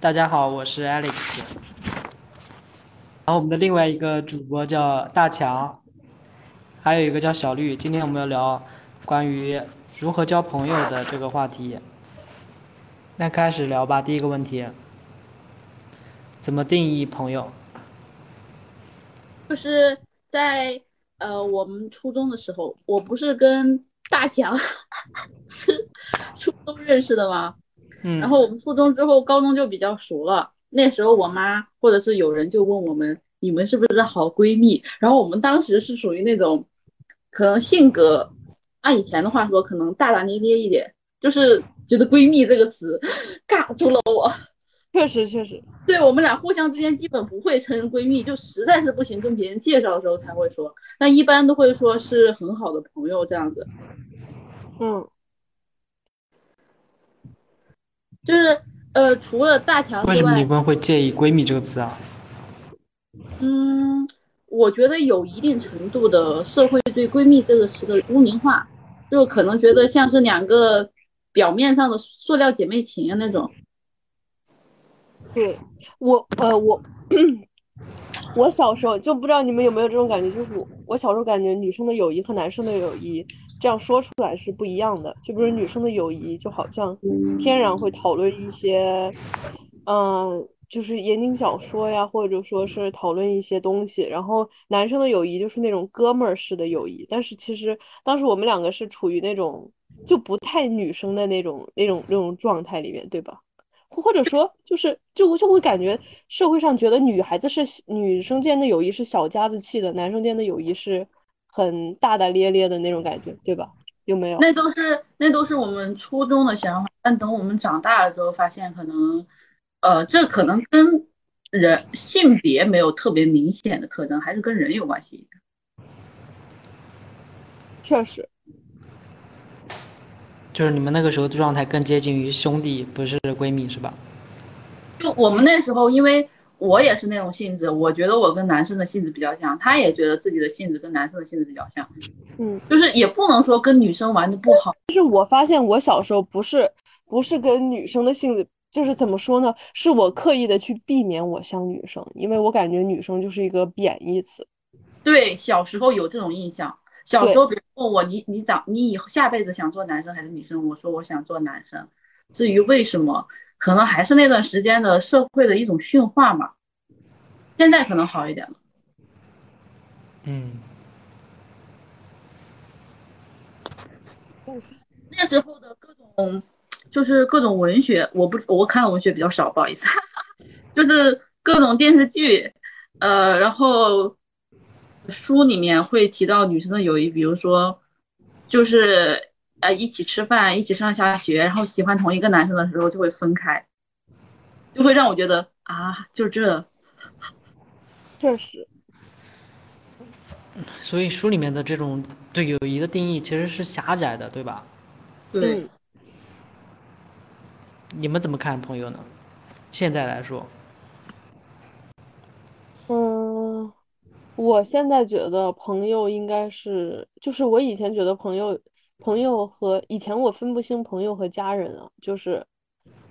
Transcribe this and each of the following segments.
大家好，我是 Alex。然后我们的另外一个主播叫大强，还有一个叫小绿。今天我们要聊关于如何交朋友的这个话题。那开始聊吧。第一个问题，怎么定义朋友？就是在呃我们初中的时候，我不是跟大强 是初中认识的吗？嗯。然后我们初中之后，高中就比较熟了。那时候我妈或者是有人就问我们，你们是不是好闺蜜？然后我们当时是属于那种，可能性格按以前的话说，可能大大咧咧一点，就是觉得闺蜜这个词 尬住了我。确实确实，对我们俩互相之间基本不会称闺蜜，就实在是不行跟别人介绍的时候才会说，但一般都会说是很好的朋友这样子。嗯，就是呃，除了大强之外，为什么你们会介意闺蜜这个词啊？嗯，我觉得有一定程度的社会对闺蜜这个词的污名化，就可能觉得像是两个表面上的塑料姐妹情啊那种。对我，呃，我我小时候就不知道你们有没有这种感觉，就是我我小时候感觉女生的友谊和男生的友谊这样说出来是不一样的。就比如女生的友谊，就好像天然会讨论一些，嗯，就是言情小说呀，或者说是讨论一些东西。然后男生的友谊就是那种哥们儿式的友谊。但是其实当时我们两个是处于那种就不太女生的那种那种那种状态里面，对吧？或者说，就是就就会感觉社会上觉得女孩子是女生间的友谊是小家子气的，男生间的友谊是很大大咧咧的那种感觉，对吧？有没有？那都是那都是我们初中的想法，但等我们长大了之后，发现可能，呃，这可能跟人性别没有特别明显的特征，还是跟人有关系。确实。就是你们那个时候的状态更接近于兄弟，不是闺蜜，是吧？就我们那时候，因为我也是那种性质，我觉得我跟男生的性质比较像，他也觉得自己的性质跟男生的性质比较像。嗯，就是也不能说跟女生玩的不好。就是我发现我小时候不是不是跟女生的性质，就是怎么说呢？是我刻意的去避免我像女生，因为我感觉女生就是一个贬义词。对，小时候有这种印象。小时候，别人问我你你长你以后下辈子想做男生还是女生？我说我想做男生。至于为什么，可能还是那段时间的社会的一种驯化嘛。现在可能好一点了。嗯。那时候的各种，就是各种文学，我不我看的文学比较少，不好意思。就是各种电视剧，呃，然后。书里面会提到女生的友谊，比如说，就是呃一起吃饭，一起上下学，然后喜欢同一个男生的时候就会分开，就会让我觉得啊，就这，确实。所以书里面的这种对友谊的定义其实是狭窄的，对吧？对。你们怎么看朋友呢？现在来说。嗯我现在觉得朋友应该是，就是我以前觉得朋友，朋友和以前我分不清朋友和家人啊，就是，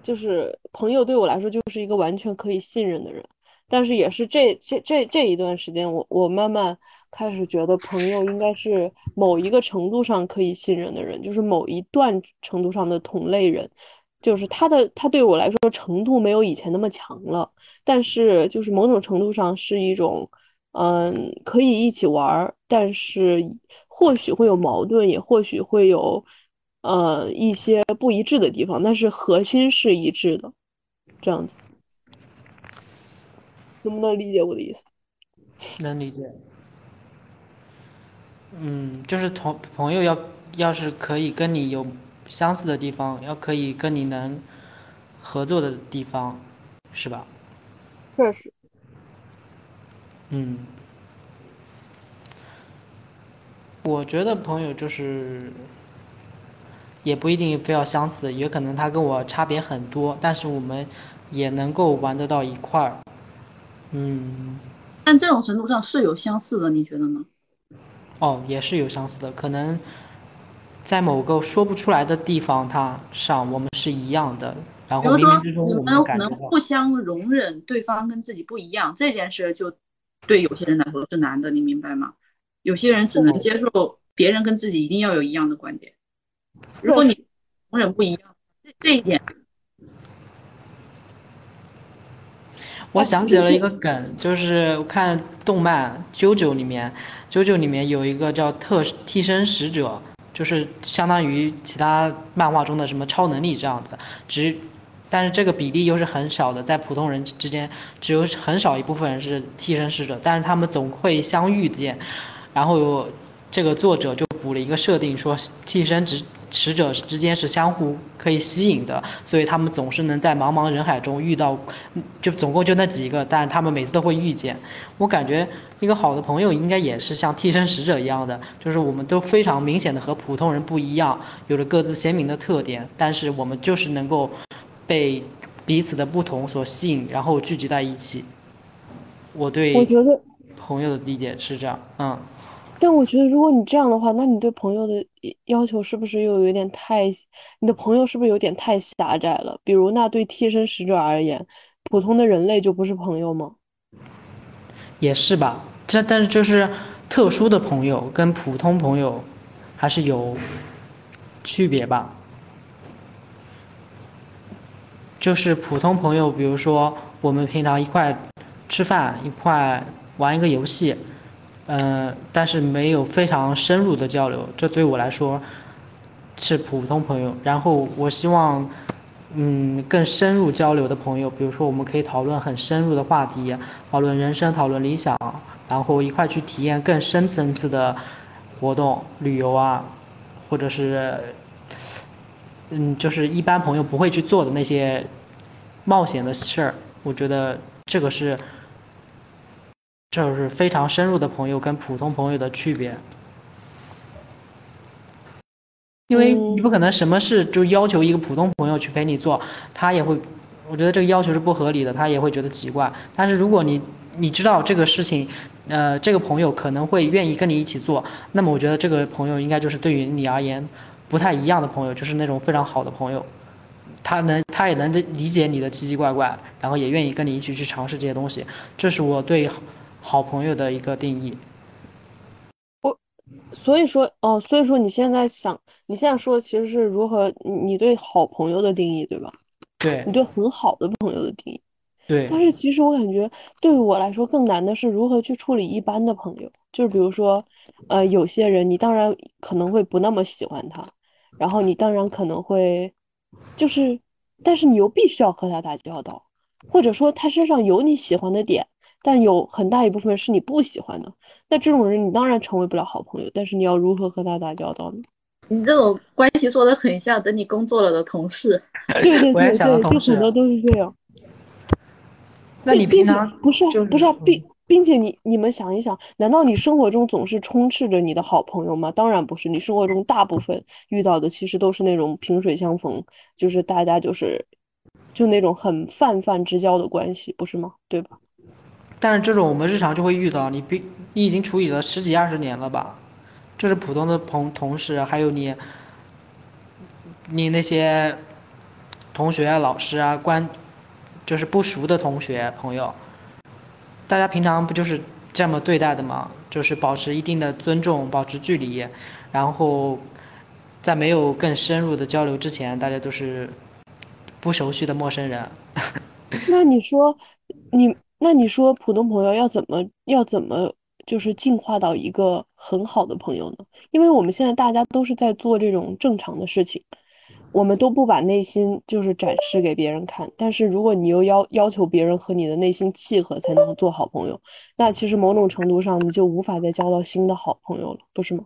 就是朋友对我来说就是一个完全可以信任的人，但是也是这这这这一段时间，我我慢慢开始觉得朋友应该是某一个程度上可以信任的人，就是某一段程度上的同类人，就是他的他对我来说程度没有以前那么强了，但是就是某种程度上是一种。嗯，可以一起玩儿，但是或许会有矛盾，也或许会有呃一些不一致的地方，但是核心是一致的，这样子，能不能理解我的意思？能理解。嗯，就是同朋友要要是可以跟你有相似的地方，要可以跟你能合作的地方，是吧？确实。嗯，我觉得朋友就是，也不一定非要相似，也可能他跟我差别很多，但是我们也能够玩得到一块儿。嗯，但这种程度上是有相似的，你觉得呢？哦，也是有相似的，可能在某个说不出来的地方，它上我们是一样的，然比如说后冥冥之中你我们能互相容忍对方跟自己不一样，这件事就对有些人来说是难的，你明白吗？有些人只能哦接受别人跟自己一定要有一样的观点，如果你容忍不一样，这这一点我想起了一个梗，就是我看动漫《啾啾》里面，《啾啾》里面有一个叫特替身使者，就是相当于其他漫画中的什么超能力这样子，只但是这个比例又是很少的，在普通人之间只有很少一部分人是替身使者，但是他们总会相遇见，然后这个作者就补了一个设定，说替身使使者之间是相互可以吸引的，所以他们总是能在茫茫人海中遇到，就总共就那几个，但他们每次都会遇见。我感觉一个好的朋友应该也是像替身使者一样的，就是我们都非常明显的和普通人不一样，有着各自鲜明的特点，但是我们就是能够被彼此的不同所吸引，然后聚集在一起。我对我觉得，朋友的理解是这样，嗯。但我觉得如果你这样的话，那你对朋友的要求是不是又有点太，你的朋友是不是有点太狭窄了？比如，那对替身使者而言，普通的人类就不是朋友吗？也是吧，这但是就是特殊的朋友跟普通朋友还是有区别吧。就是普通朋友，比如说我们平常一块吃饭，一块玩一个游戏，嗯、但是没有非常深入的交流，这对我来说是普通朋友。然后我希望，嗯，更深入交流的朋友，比如说我们可以讨论很深入的话题，讨论人生，讨论理想，然后一块去体验更深层次的活动，旅游啊，或者是，嗯，就是一般朋友不会去做的那些冒险的事儿。我觉得这个是，就是非常深入的朋友跟普通朋友的区别。因为你不可能什么事就要求一个普通朋友去陪你做，他也会，我觉得这个要求是不合理的，他也会觉得奇怪。但是如果你你知道这个事情，呃，这个朋友可能会愿意跟你一起做，那么我觉得这个朋友应该就是对于你而言不太一样的朋友，就是那种非常好的朋友，他能他也能理解你的奇奇怪怪，然后也愿意跟你一起去尝试这些东西，这是我对好朋友的一个定义。我所以说，哦，所以说你现在想，你现在说的其实是如何你你对好朋友的定义，对吧？对你对很好的朋友的定义。对但是其实我感觉，对于我来说更难的是如何去处理一般的朋友。就是比如说，呃，有些人你当然可能会不那么喜欢他，然后你当然可能会，就是，但是你又必须要和他打交道，或者说他身上有你喜欢的点，但有很大一部分是你不喜欢的。那这种人你当然成为不了好朋友，但是你要如何和他打交道呢？你这种关系说的很像等你工作了的同事。对 对对对，就很多都是这样。那你并并且平常不是啊不是啊，嗯并并且你你们想一想，难道你生活中总是充斥着你的好朋友吗？当然不是，你生活中大部分遇到的其实都是那种萍水相逢，就是大家就是就那种很泛泛之交的关系，不是吗？对吧？但是这种我们日常就会遇到，你比你已经处理了十几二十年了吧？就是普通的朋同事，还有你，你那些同学啊、老师啊，关，就是不熟的同学朋友，大家平常不就是这么对待的吗？就是保持一定的尊重，保持距离，然后在没有更深入的交流之前，大家都是不熟悉的陌生人。那你说你那你说普通朋友要怎么要怎么就是进化到一个很好的朋友呢？因为我们现在大家都是在做这种正常的事情，我们都不把内心就是展示给别人看。但是如果你又要要求别人和你的内心契合才能做好朋友，那其实某种程度上你就无法再交到新的好朋友了，不是吗？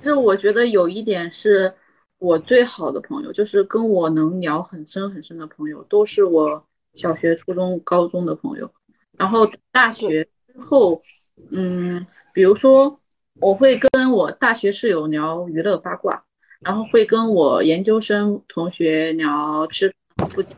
其实我觉得有一点是我最好的朋友，就是跟我能聊很深很深的朋友，都是我小学、初中、高中的朋友。然后大学之后，嗯，比如说我会跟我大学室友聊娱乐八卦，然后会跟我研究生同学聊吃附近，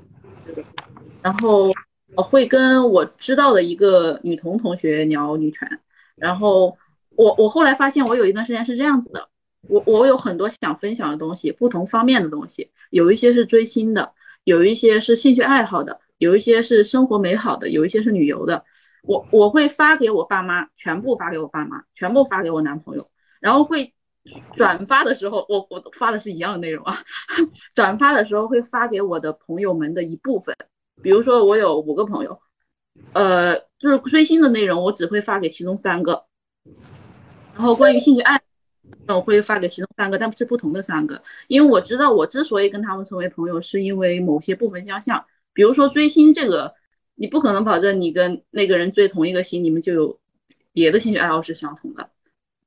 然后我会跟我知道的一个女同同学聊女权，然后我我后来发现我有一段时间是这样子的。我我有很多想分享的东西，不同方面的东西，有一些是追星的，有一些是兴趣爱好的，有一些是生活美好的，有一些是旅游的。我我会发给我爸妈，全部发给我爸妈，全部发给我男朋友，然后会转发的时候，我我发的是一样的内容啊。转发的时候会发给我的朋友们的一部分，比如说我有五个朋友，呃，就是追星的内容，我只会发给其中三个。然后关于兴趣爱，我会发给其中三个，但是不同的三个，因为我知道我之所以跟他们成为朋友，是因为某些部分相像，比如说追星这个。你不可能保证你跟那个人追同一个星，你们就有别的兴趣爱好是相同的。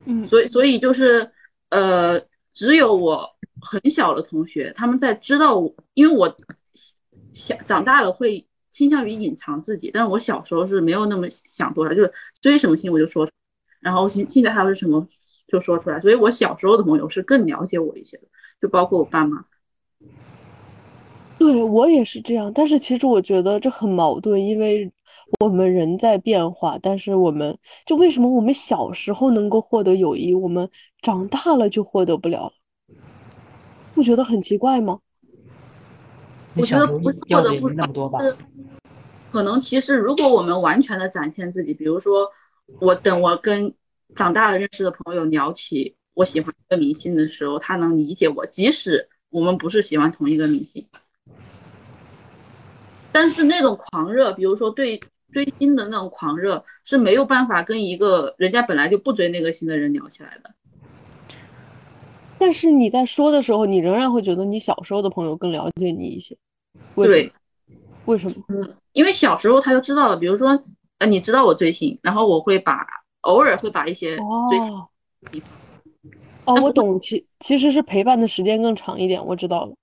嗯，所以所以就是呃，只有我很小的同学，他们在知道我，因为我想长大了会倾向于隐藏自己，但是我小时候是没有那么想多少，就是追什么星我就说，然后兴兴趣爱好是什么就说出来，所以我小时候的朋友是更了解我一些的，就包括我爸妈。对我也是这样，但是其实我觉得这很矛盾，因为我们人在变化，但是我们就为什么我们小时候能够获得友谊，我们长大了就获得不了了？不觉得很奇怪吗？我觉得不是获得不那么多吧。可能其实如果我们完全的展现自己，比如说我等我跟长大了认识的朋友聊起我喜欢一个明星的时候，他能理解我，即使我们不是喜欢同一个明星。但是那种狂热，比如说对追星的那种狂热，是没有办法跟一个人家本来就不追那个星的人聊起来的。但是你在说的时候，你仍然会觉得你小时候的朋友更了解你一些。对，为什么？嗯，因为小时候他就知道了，比如说，呃，你知道我追星，然后我会把偶尔会把一些追星。哦，我懂，其其实是陪伴的时间更长一点，我知道了。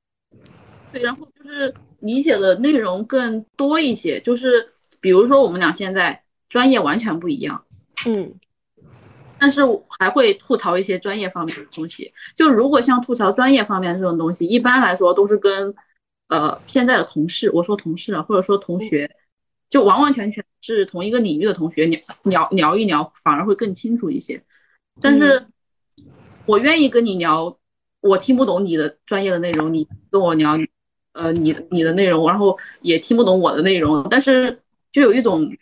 对，然后就是。理解的内容更多一些，就是比如说我们俩现在专业完全不一样，嗯，但是还会吐槽一些专业方面的东西。就如果像吐槽专业方面这种东西，一般来说都是跟呃现在的同事，我说同事啊，或者说同学，就完完全全是同一个领域的同学聊聊聊一聊，反而会更清楚一些。但是我愿意跟你聊，我听不懂你的专业的内容，你跟我聊。呃，你你的内容，然后也听不懂我的内容，但是就有一种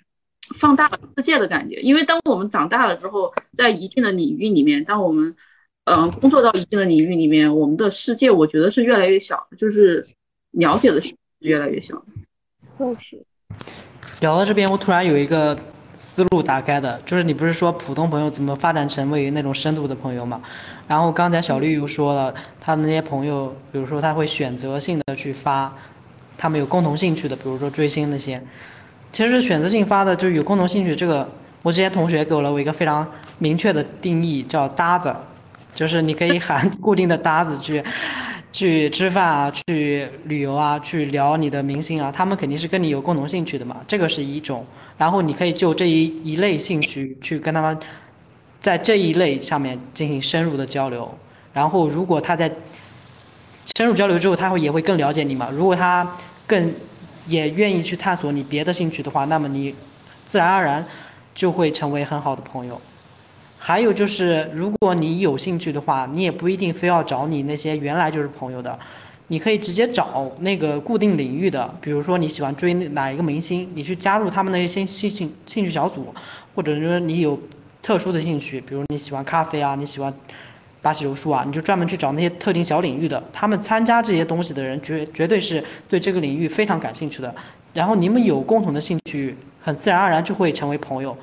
放大了世界的感觉。因为当我们长大了之后，在一定的领域里面，当我们嗯工作到一定的领域里面，我们的世界我觉得是越来越小，就是了解的是越来越小。就是。聊到这边，我突然有一个思路打开的，就是你不是说普通朋友怎么发展成为那种深度的朋友嘛？然后刚才小绿又说了，他的那些朋友，比如说他会选择性的去发，他们有共同兴趣的，比如说追星那些，其实选择性发的，就是有共同兴趣。这个我之前同学给了我一个非常明确的定义，叫搭子，就是你可以喊固定的搭子去，去吃饭啊，去旅游啊，去聊你的明星啊，他们肯定是跟你有共同兴趣的嘛，这个是一种。然后你可以就这一一类兴趣去跟他们。在这一类上面进行深入的交流，然后如果他在深入交流之后，他会也会更了解你嘛。如果他更也愿意去探索你别的兴趣的话，那么你自然而然就会成为很好的朋友。还有就是，如果你有兴趣的话，你也不一定非要找你那些原来就是朋友的，你可以直接找那个固定领域的，比如说你喜欢追哪一个明星，你去加入他们那些兴兴兴兴趣小组，或者说你有。特殊的兴趣，比如你喜欢咖啡啊，你喜欢巴西柔术啊，你就专门去找那些特定小领域的，他们参加这些东西的人绝绝对是对这个领域非常感兴趣的。然后你们有共同的兴趣，很自然而然就会成为朋友。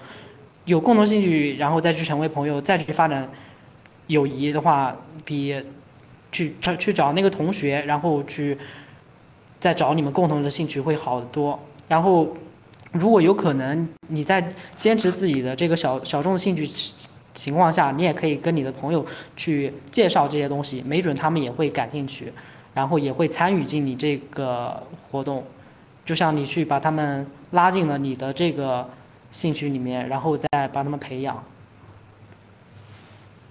有共同兴趣，然后再去成为朋友，再去发展友谊的话，比去找去找那个同学，然后去再找你们共同的兴趣会好得多。然后。如果有可能，你在坚持自己的这个小小众的兴趣情况下，你也可以跟你的朋友去介绍这些东西，没准他们也会感兴趣，然后也会参与进你这个活动，就像你去把他们拉进了你的这个兴趣里面，然后再把他们培养。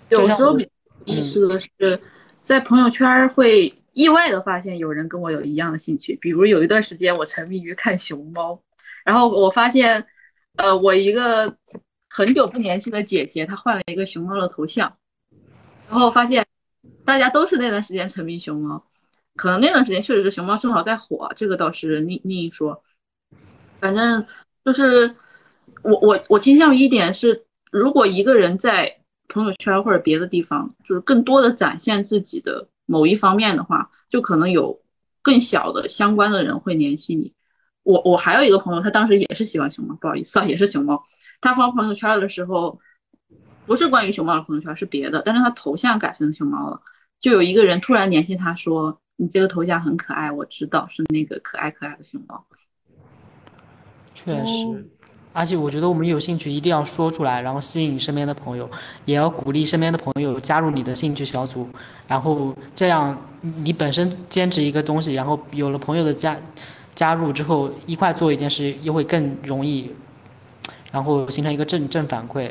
有时候比意思的是，在朋友圈会意外的发现有人跟我有一样的兴趣，比如有一段时间我沉迷于看熊猫。然后我发现，呃，我一个很久不联系的姐姐，她换了一个熊猫的头像，然后发现大家都是那段时间沉迷熊猫，可能那段时间确实是熊猫正好在火，这个倒是另另一说。反正就是我我我倾向于一点是，如果一个人在朋友圈或者别的地方，就是更多的展现自己的某一方面的话，就可能有更小的相关的人会联系你。我我还有一个朋友，他当时也是喜欢熊猫，不好意思啊，也是熊猫。他发朋友圈的时候，不是关于熊猫的朋友圈，是别的，但是他头像改成熊猫了。就有一个人突然联系他说：“你这个头像很可爱，我知道是那个可爱可爱的熊猫。”确实，而且我觉得我们有兴趣一定要说出来，然后吸引身边的朋友，也要鼓励身边的朋友加入你的兴趣小组，然后这样你本身坚持一个东西，然后有了朋友的加加入之后，一块做一件事又会更容易，然后形成一个正正反馈，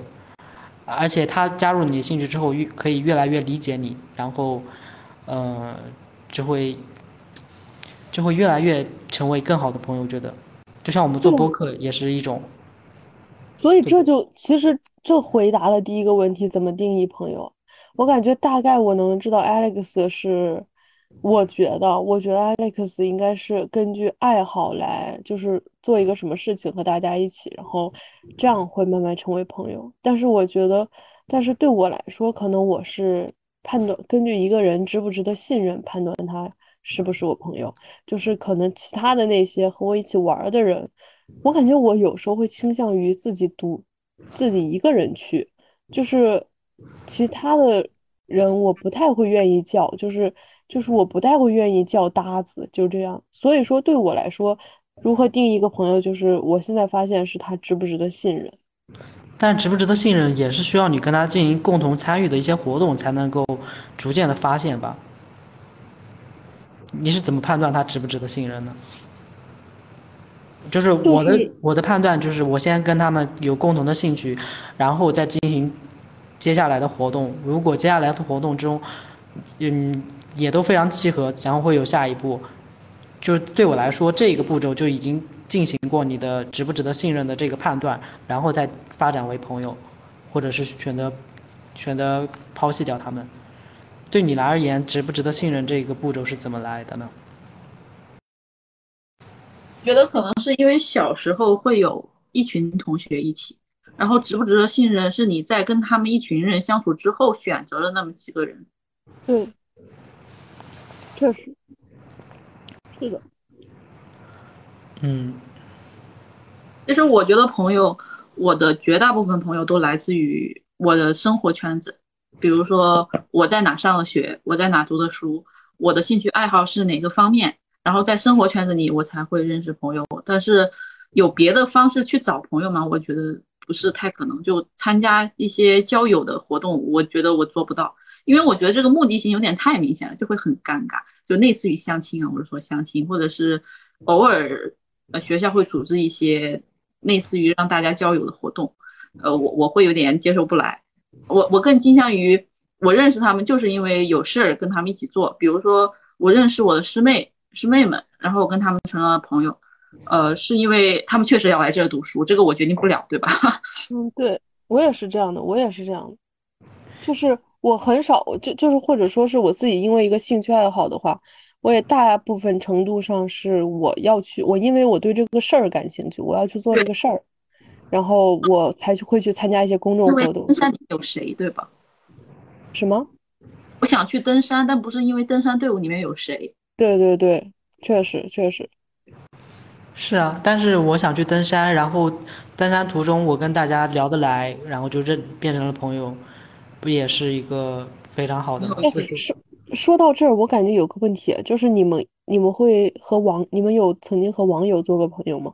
而且他加入你的兴趣之后，越可以越来越理解你，然后，呃，就会就会越来越成为更好的朋友，我觉得。就像我们做播客也是一种，所以这就其实这回答了第一个问题，怎么定义朋友？我感觉大概我能知道，Alex 是，我觉得，我觉得 Alex 应该是根据爱好来，就是做一个什么事情和大家一起，然后这样会慢慢成为朋友。但是我觉得，但是对我来说，可能我是判断根据一个人值不值得信任判断他。是不是我朋友？就是可能其他的那些和我一起玩的人，我感觉我有时候会倾向于自己独，自己一个人去，就是其他的人我不太会愿意叫，就是就是我不太会愿意叫搭子，就这样。所以说对我来说，如何定义一个朋友，就是我现在发现是他值不值得信任。但值不值得信任，也是需要你跟他进行共同参与的一些活动，才能够逐渐的发现吧。你是怎么判断他值不值得信任呢？就是我的我的判断就是，我先跟他们有共同的兴趣，然后再进行接下来的活动。如果接下来的活动中，嗯，也都非常契合，然后会有下一步。就对我来说，这个步骤就已经进行过你的值不值得信任的这个判断，然后再发展为朋友，或者是选择选择抛弃掉他们。对你来而言，值不值得信任这个步骤是怎么来的呢？觉得可能是因为小时候会有一群同学一起，然后值不值得信任是你在跟他们一群人相处之后选择了那么几个人。对，确实，是的。嗯，其实我觉得朋友，我的绝大部分朋友都来自于我的生活圈子。比如说我在哪上的学，我在哪读的书，我的兴趣爱好是哪个方面，然后在生活圈子里我才会认识朋友。但是有别的方式去找朋友吗？我觉得不是太可能。就参加一些交友的活动，我觉得我做不到，因为我觉得这个目的性有点太明显了，就会很尴尬。就类似于相亲啊，或者说相亲，或者是偶尔呃学校会组织一些类似于让大家交友的活动，呃我我会有点接受不来。我我更倾向于我认识他们，就是因为有事儿跟他们一起做。比如说，我认识我的师妹师妹们，然后我跟他们成了朋友。呃，是因为他们确实要来这儿读书，这个我决定不了，对吧？嗯，对我也是这样的，我也是这样的。就是我很少，就就是或者说是我自己，因为一个兴趣爱好的话，我也大部分程度上是我要去，我因为我对这个事儿感兴趣，我要去做这个事儿。然后我才去会去参加一些公众活动。登山有谁对吧？什么？我想去登山，但不是因为登山队伍里面有谁。对对对，确实确实。是啊，但是我想去登山，然后登山途中我跟大家聊得来，然后就认变成了朋友，不也是一个非常好的？说说到这儿，我感觉有个问题，就是你们你们会和网你们有曾经和网友做过朋友吗？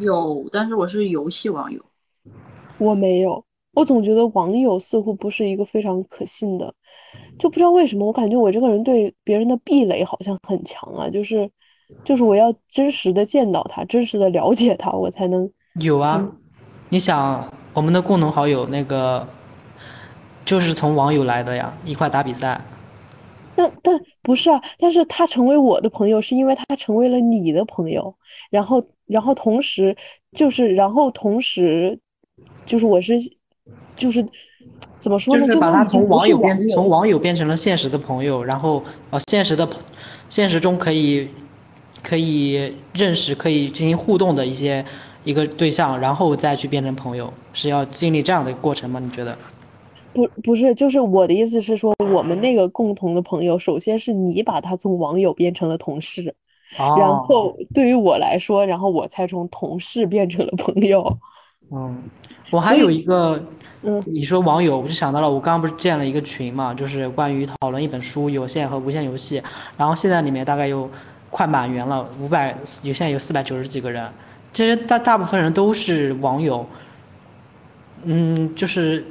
有，但是我是游戏网友，我没有。我总觉得网友似乎不是一个非常可信的，就不知道为什么，我感觉我这个人对别人的壁垒好像很强啊，就是就是我要真实的见到他，真实的了解他，我才能有啊。你想，我们的共同好友那个就是从网友来的呀，一块打比赛。但但不是啊，但是他成为我的朋友，是因为他成为了你的朋友，然后然后同时就是然后同时就是我是就是怎么说呢？就是把他从网友变从网友变成了现实的朋友，然后呃，现实的现实中可以可以认识、可以进行互动的一些一个对象，然后再去变成朋友，是要经历这样的过程吗？你觉得？不不是，就是我的意思是说，我们那个共同的朋友，首先是你把他从网友变成了同事，然后对于我来说，然后我才从同事变成了朋友。嗯，我还有一个，嗯，你说网友，我就想到了，我刚刚不是建了一个群嘛，就是关于讨论一本书，有线和无线游戏，然后现在里面大概有快满员了，五百，有现在有四百九十几个人，其实大大部分人都是网友，嗯，就是。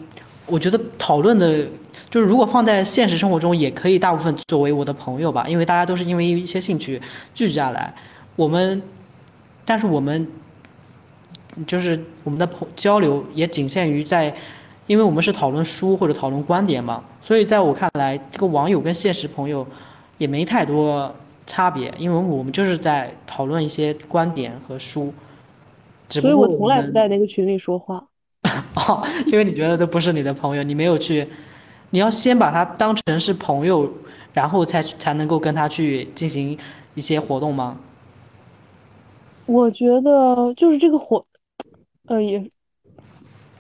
我觉得讨论的，就是如果放在现实生活中，也可以大部分作为我的朋友吧，因为大家都是因为一些兴趣聚集下来。我们，但是我们，就是我们的朋交流也仅限于在，因为我们是讨论书或者讨论观点嘛，所以在我看来，这个网友跟现实朋友也没太多差别，因为我们就是在讨论一些观点和书。所以我从来不在那个群里说话。哦，因为你觉得都不是你的朋友，你没有去，你要先把他当成是朋友，然后才才能够跟他去进行一些活动吗？我觉得就是这个活，呃，也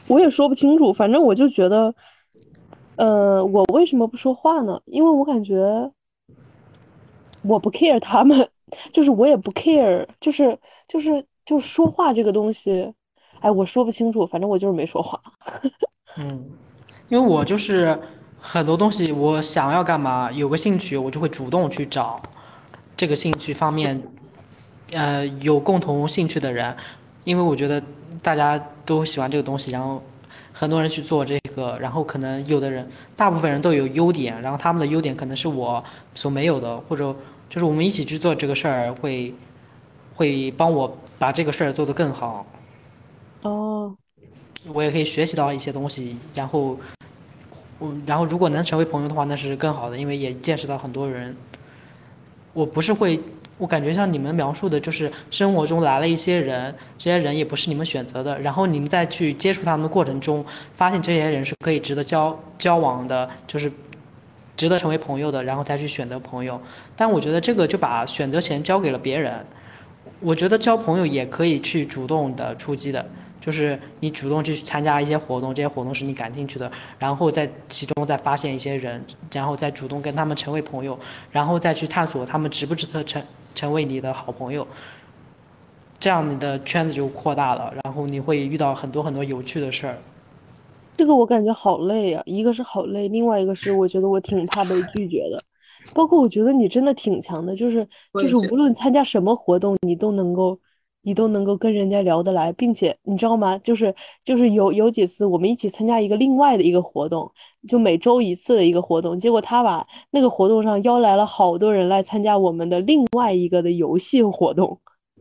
我也说不清楚，反正我就觉得，呃，我为什么不说话呢？因为我感觉我不 care 他们，就是我也不 care，就是就是就说话这个东西。哎，我说不清楚，反正我就是没说话。嗯，因为我就是很多东西，我想要干嘛，有个兴趣，我就会主动去找这个兴趣方面，呃，有共同兴趣的人，因为我觉得大家都喜欢这个东西，然后很多人去做这个，然后可能有的人，大部分人都有优点，然后他们的优点可能是我所没有的，或者就是我们一起去做这个事儿，会会帮我把这个事儿做得更好。哦，我也可以学习到一些东西，然后，我然后如果能成为朋友的话，那是更好的，因为也见识到很多人。我不是会，我感觉像你们描述的，就是生活中来了一些人，这些人也不是你们选择的，然后你们再去接触他们的过程中，发现这些人是可以值得交交往的，就是值得成为朋友的，然后再去选择朋友。但我觉得这个就把选择权交给了别人。我觉得交朋友也可以去主动的出击的。就是你主动去参加一些活动，这些活动是你感兴趣的，然后在其中再发现一些人，然后再主动跟他们成为朋友，然后再去探索他们值不值得成成为你的好朋友。这样你的圈子就扩大了，然后你会遇到很多很多有趣的事儿。这个我感觉好累啊，一个是好累，另外一个是我觉得我挺怕被拒绝的。包括我觉得你真的挺强的，就是就是无论参加什么活动，你都能够。你都能够跟人家聊得来，并且你知道吗？就是就是有有几次我们一起参加一个另外的一个活动，就每周一次的一个活动，结果他把那个活动上邀来了好多人来参加我们的另外一个的游戏活动。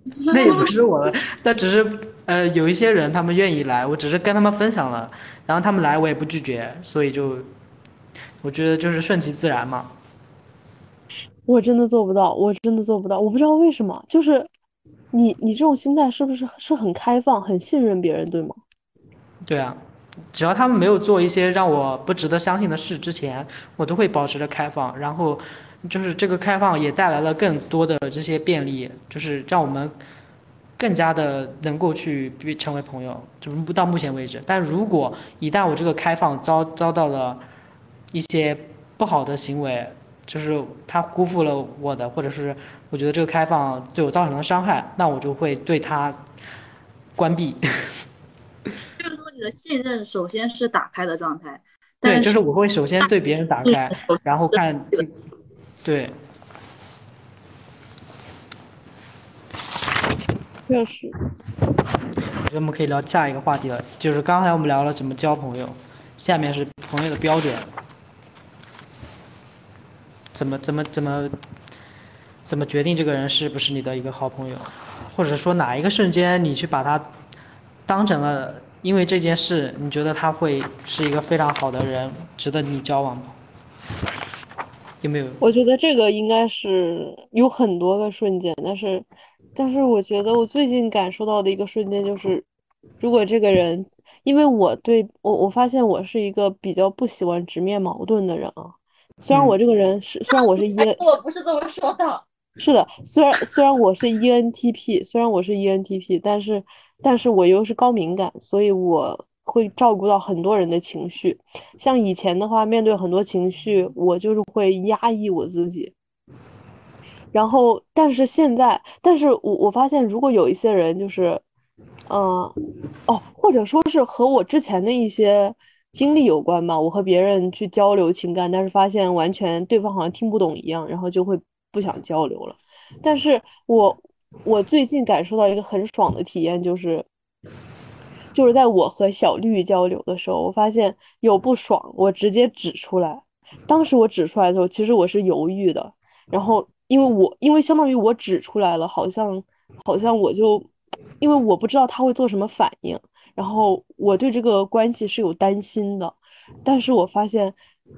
那也不是我的，那只是呃有一些人他们愿意来，我只是跟他们分享了，然后他们来我也不拒绝，所以就我觉得就是顺其自然嘛。我真的做不到，我真的做不到，我不知道为什么，就是。你你这种心态是不是是很开放、很信任别人，对吗？对啊，只要他们没有做一些让我不值得相信的事之前，我都会保持着开放。然后，就是这个开放也带来了更多的这些便利，就是让我们更加的能够去成为朋友。就是到目前为止，但如果一旦我这个开放遭遭到了一些不好的行为，就是他辜负了我的，或者是。我觉得这个开放对我造成了伤害，那我就会对它关闭。就是说，你的信任首先是打开的状态。对，就是我会首先对别人打开，然后看。对。确实。我觉得我们可以聊下一个话题了，就是刚才我们聊了怎么交朋友，下面是朋友的标准，怎么怎么怎么。怎么决定这个人是不是你的一个好朋友，或者说哪一个瞬间你去把他当成了，因为这件事你觉得他会是一个非常好的人，值得你交往吗？有没有？我觉得这个应该是有很多个瞬间，但是，但是我觉得我最近感受到的一个瞬间就是，如果这个人因为我对我我发现我是一个比较不喜欢直面矛盾的人啊。虽然嗯我这个人是，虽然我是 E 哎 N，我不是这么说的。是的，虽然虽然我是 ENTP，虽然我是 ENTP，但是但是我又是高敏感，所以我会照顾到很多人的情绪。像以前的话，面对很多情绪，我就是会压抑我自己。然后，但是现在，但是我我发现，如果有一些人就是，嗯、哦，或者说是和我之前的一些经历有关吧，我和别人去交流情感，但是发现完全对方好像听不懂一样，然后就会不想交流了。但是我我最近感受到一个很爽的体验，就是就是在我和小绿交流的时候，我发现有不爽，我直接指出来。当时我指出来的时候，其实我是犹豫的，然后因为我因为相当于我指出来了，好像好像我就因为我不知道他会做什么反应，然后我对这个关系是有担心的，但是我发现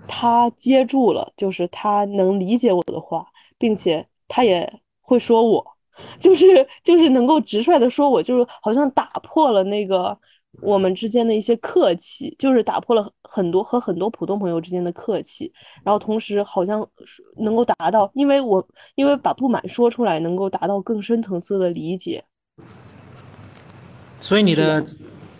他接住了，就是他能理解我的话，并且他也会说我，就是就是能够直率的说我，就是好像打破了那个我们之间的一些客气，就是打破了很多和很多普通朋友之间的客气，然后同时好像是能够达到，因为我因为把不满说出来，能够达到更深层次的理解。所以你的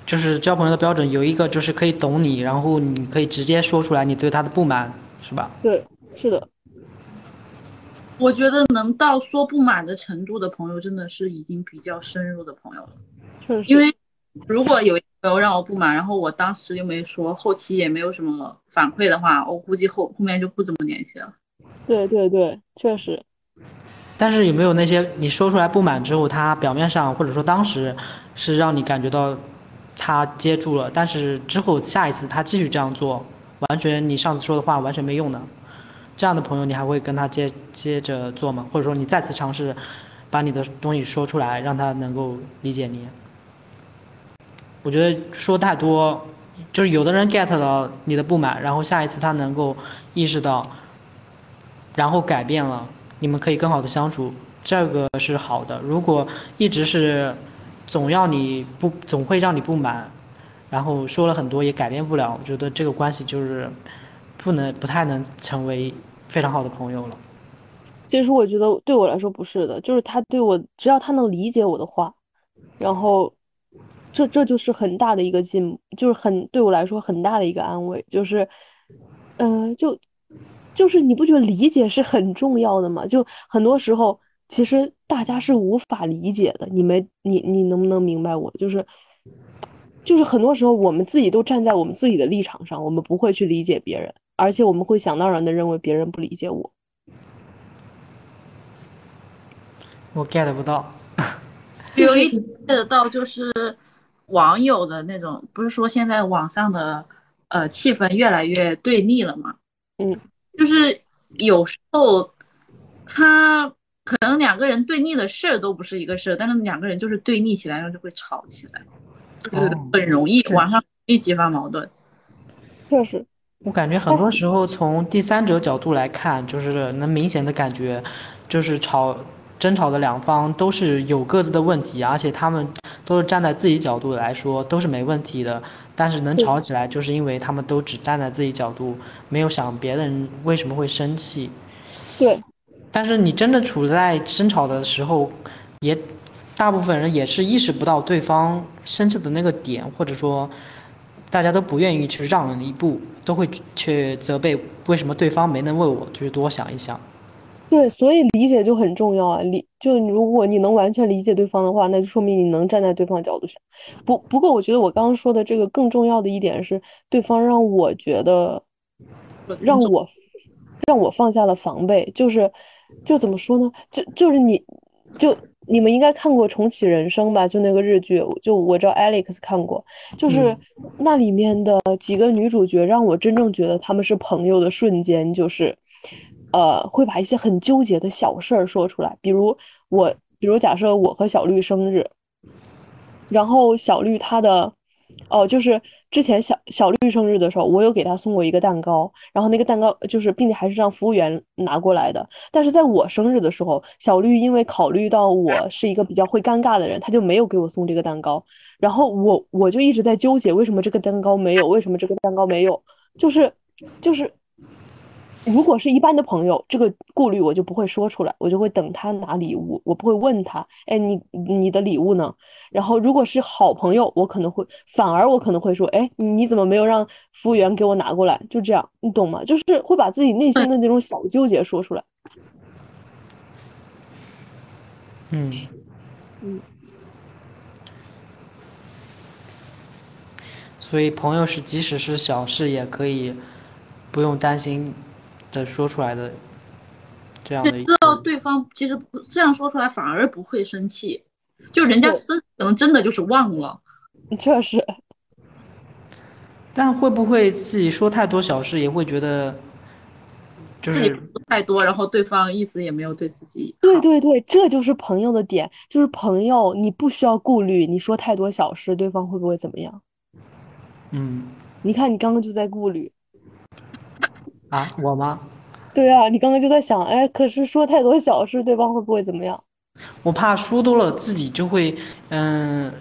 就是交朋友的标准有一个就是可以懂你，然后你可以直接说出来你对他的不满，是吧？对，是的，我觉得能到说不满的程度的朋友，真的是已经比较深入的朋友了。确实，因为如果有一个朋友让我不满，然后我当时又没说，后期也没有什么反馈的话，我估计后后面就不怎么联系了。对对对，确实，但是有没有那些你说出来不满之后，他表面上或者说当时是让你感觉到他接住了，但是之后下一次他继续这样做，完全你上次说的话完全没用的，这样的朋友你还会跟他接接着做吗？或者说你再次尝试把你的东西说出来，让他能够理解你？我觉得说太多，就是有的人 get 到你的不满，然后下一次他能够意识到，然后改变了，你们可以更好的相处，这个是好的。如果一直是总要你不，总会让你不满，然后说了很多也改变不了，我觉得这个关系就是不能不太能成为非常好的朋友了。其实我觉得对我来说不是的，就是他对我，只要他能理解我的话，然后这这就是很大的一个进，就是很对我来说很大的一个安慰，就是，呃，就就是你不觉得理解是很重要的吗？就很多时候其实大家是无法理解的，你们你你能不能明白我？就是就是很多时候我们自己都站在我们自己的立场上，我们不会去理解别人，而且我们会想当然的认为别人不理解我。我 get 不到，有一点 get 到就是网友的那种，不是说现在网上的呃气氛越来越对立了吗？嗯，就是有时候他可能两个人对立的事儿都不是一个事儿，但是两个人就是对立起来，然后就会吵起来，就是哦很容易网上容易激发矛盾。确实，我感觉很多时候从第三者角度来看，就是能明显的感觉，就是吵争吵的两方都是有各自的问题，而且他们都是站在自己角度来说都是没问题的，但是能吵起来，就是因为他们都只站在自己角度，没有想别人为什么会生气。对，但是你真的处在争吵的时候，也大部分人也是意识不到对方生气的那个点，或者说大家都不愿意去让人一步，都会去责备为什么对方没能为我就是多想一想。对，所以理解就很重要啊。理就如果你能完全理解对方的话，那就说明你能站在对方角度上。不不过，我觉得我刚刚说的这个更重要的一点是，对方让我觉得，让我让我放下了防备。就是就怎么说呢？就就是你就你们应该看过《重启人生》吧？就那个日剧，就我知道 Alex 看过，就是那里面的几个女主角，让我真正觉得她们是朋友的瞬间，就是。呃，会把一些很纠结的小事儿说出来，比如我，比如假设我和小绿生日，然后小绿她的哦，就是之前小小绿生日的时候，我有给他送过一个蛋糕，然后那个蛋糕就是，并且还是让服务员拿过来的。但是在我生日的时候，小绿因为考虑到我是一个比较会尴尬的人，他就没有给我送这个蛋糕。然后我我就一直在纠结，为什么这个蛋糕没有？为什么这个蛋糕没有？就是就是。如果是一般的朋友，这个顾虑我就不会说出来，我就会等他拿礼物，我不会问他，哎，你你的礼物呢？然后如果是好朋友，我可能会反而我可能会说，哎，你怎么没有让服务员给我拿过来？就这样，你懂吗？就是会把自己内心的那种小纠结说出来。嗯嗯，所以朋友是即使是小事也可以不用担心。的说出来的这样的，知道对方其实这样说出来反而不会生气，就人家真可能真的就是忘了，确实。但会不会自己说太多小事，也会觉得就是自己太多，然后对方一直也没有对自己。对对对，这就是朋友的点，就是朋友你不需要顾虑，你说太多小事，对方会不会怎么样？嗯，你看你刚刚就在顾虑。啊，我吗？对啊，你刚刚就在想，哎，可是说太多小事，对方会不会怎么样？我怕说多了，自己就会，嗯，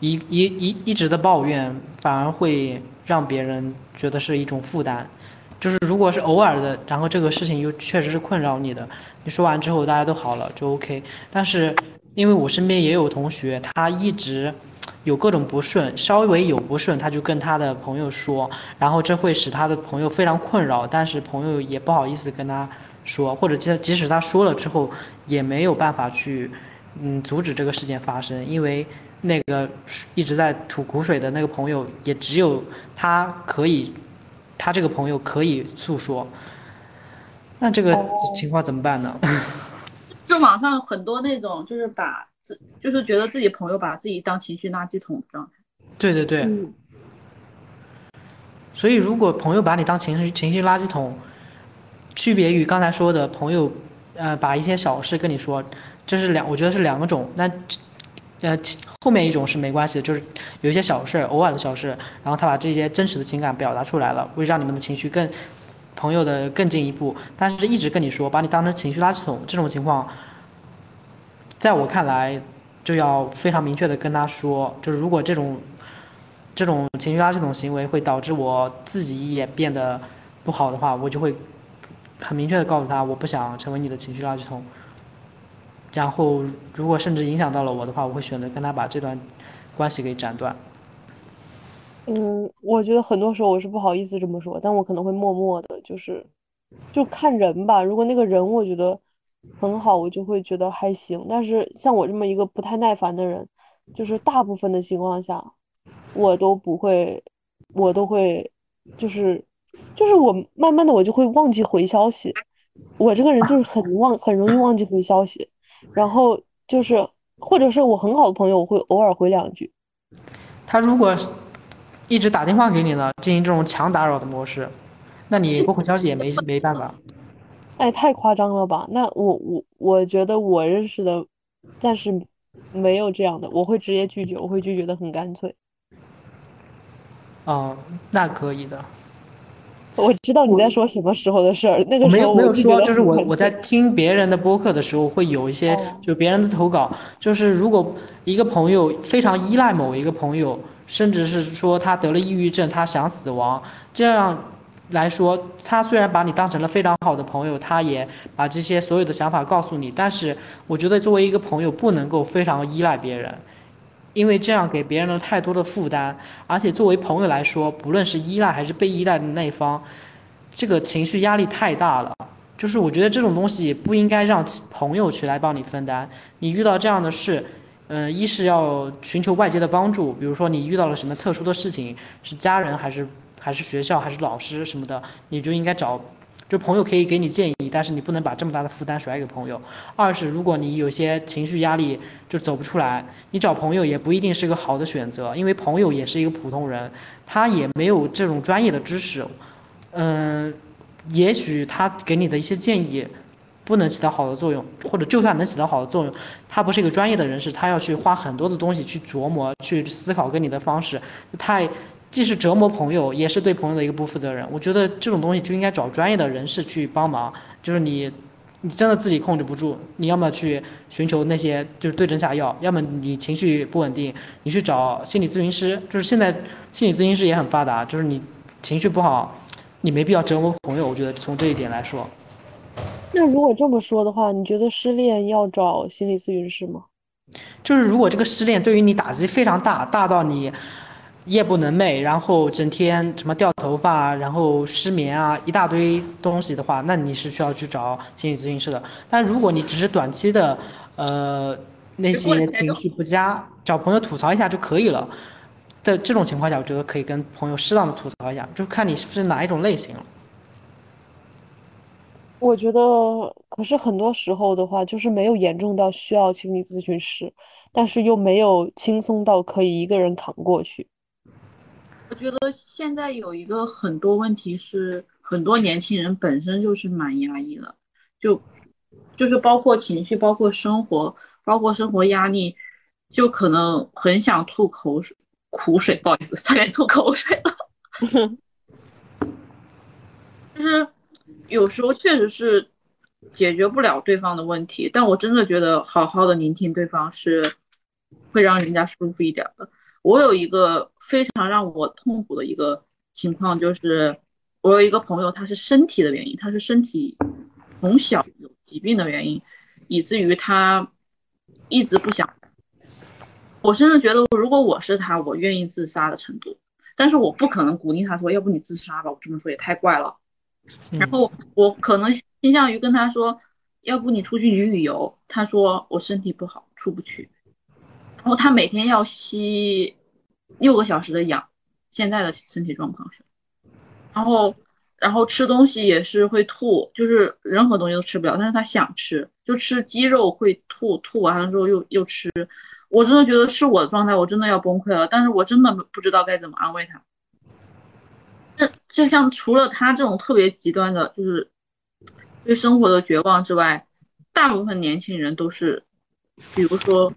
一一一一直的抱怨，反而会让别人觉得是一种负担。就是如果是偶尔的，然后这个事情又确实是困扰你的，你说完之后大家都好了就 OK。但是因为我身边也有同学，他一直。有各种不顺，稍微有不顺，他就跟他的朋友说，然后这会使他的朋友非常困扰，但是朋友也不好意思跟他说，或者即即使他说了之后，也没有办法去，嗯，阻止这个事件发生，因为那个一直在吐苦水的那个朋友，也只有他可以，他这个朋友可以诉说，那这个情况怎么办呢？就网上很多那种，就是把。自就是觉得自己朋友把自己当情绪垃圾桶的状态。对对对。所以如果朋友把你当情绪情绪垃圾桶，区别于刚才说的朋友，呃，把一些小事跟你说，这是两，我觉得是两个种。那，呃，后面一种是没关系的，就是有一些小事，偶尔的小事，然后他把这些真实的情感表达出来了，会让你们的情绪更朋友的更进一步。但是一直跟你说，把你当成情绪垃圾桶，这种情况。在我看来，就要非常明确的跟他说，就是如果这种，这种情绪垃圾桶行为会导致我自己也变得不好的话，我就会很明确的告诉他，我不想成为你的情绪垃圾桶。然后，如果甚至影响到了我的话，我会选择跟他把这段关系给斩断。嗯，我觉得很多时候我是不好意思这么说，但我可能会默默的，就是，就看人吧。如果那个人我觉得。很好，我就会觉得还行。但是像我这么一个不太耐烦的人，就是大部分的情况下，我都不会，我都会，就是，就是我慢慢的我就会忘记回消息。我这个人就是很忘，很容易忘记回消息。然后就是，或者是我很好的朋友，我会偶尔回两句。他如果一直打电话给你呢，进行这种强打扰的模式，那你不回消息也没没办法。哎，太夸张了吧？那我我我觉得我认识的暂时没有这样的，我会直接拒绝，我会拒绝的很干脆。哦，那可以的。我知道你在说什么时候的事儿，那个时候没有说，就是我我在听别人的播客的时候，会有一些就别人的投稿，就是如果一个朋友非常依赖某一个朋友，甚至是说他得了抑郁症，他想死亡，这样。来说，他虽然把你当成了非常好的朋友，他也把这些所有的想法告诉你。但是，我觉得作为一个朋友，不能够非常依赖别人，因为这样给别人了太多的负担。而且，作为朋友来说，不论是依赖还是被依赖的那一方，这个情绪压力太大了。就是我觉得这种东西不应该让朋友去来帮你分担。你遇到这样的事，嗯，一是要寻求外界的帮助，比如说你遇到了什么特殊的事情，是家人还是？还是学校，还是老师什么的，你就应该找，就朋友可以给你建议，但是你不能把这么大的负担甩给朋友。二是，如果你有些情绪压力就走不出来，你找朋友也不一定是个好的选择，因为朋友也是一个普通人，他也没有这种专业的知识，嗯，也许他给你的一些建议，不能起到好的作用，或者就算能起到好的作用，他不是一个专业的人士，他要去花很多的东西去琢磨、去思考跟你的方式，太既是折磨朋友，也是对朋友的一个不负责任。我觉得这种东西就应该找专业的人士去帮忙，就是你。你真的自己控制不住，你要么去寻求那些就是对症下药，要么你情绪不稳定，你去找心理咨询师。就是现在心理咨询师也很发达，就是你情绪不好，你没必要折磨朋友。我觉得从这一点来说，那如果这么说的话，你觉得失恋要找心理咨询师吗？就是如果这个失恋对于你打击非常大，大到你。夜不能寐，然后整天什么掉头发，然后失眠啊，一大堆东西的话，那你是需要去找心理咨询师的。但如果你只是短期的，呃，那些情绪不佳，找朋友吐槽一下就可以了。在这种情况下，我觉得可以跟朋友适当的吐槽一下，就看你是不是哪一种类型了。我觉得，可是很多时候的话，就是没有严重到需要心理咨询师，但是又没有轻松到可以一个人扛过去。我觉得现在有一个很多问题是，很多年轻人本身就是蛮压抑的，就就是包括情绪，包括生活，包括生活压力，就可能很想吐口水，苦水，不好意思，差点吐口水了。就是有时候确实是解决不了对方的问题，但我真的觉得好好的聆听对方是会让人家舒服一点的。我有一个非常让我痛苦的一个情况，就是我有一个朋友，他是身体的原因，他是身体从小有疾病的原因，以至于他一直不想。我甚至觉得，如果我是他，我愿意自杀的程度。但是我不可能鼓励他说，要不你自杀吧，我这么说也太怪了。然后我可能倾向于跟他说，要不你出去旅旅游。他说我身体不好，出不去。然后他每天要吸六个小时的氧，现在的身体状况是，然后然后吃东西也是会吐，就是任何东西都吃不了，但是他想吃，就吃鸡肉会吐，吐完了之后又又吃，我真的觉得是我的状态，我真的要崩溃了，但是我真的不知道该怎么安慰他。那就像除了他这种特别极端的，就是对生活的绝望之外，大部分年轻人都是，比如说。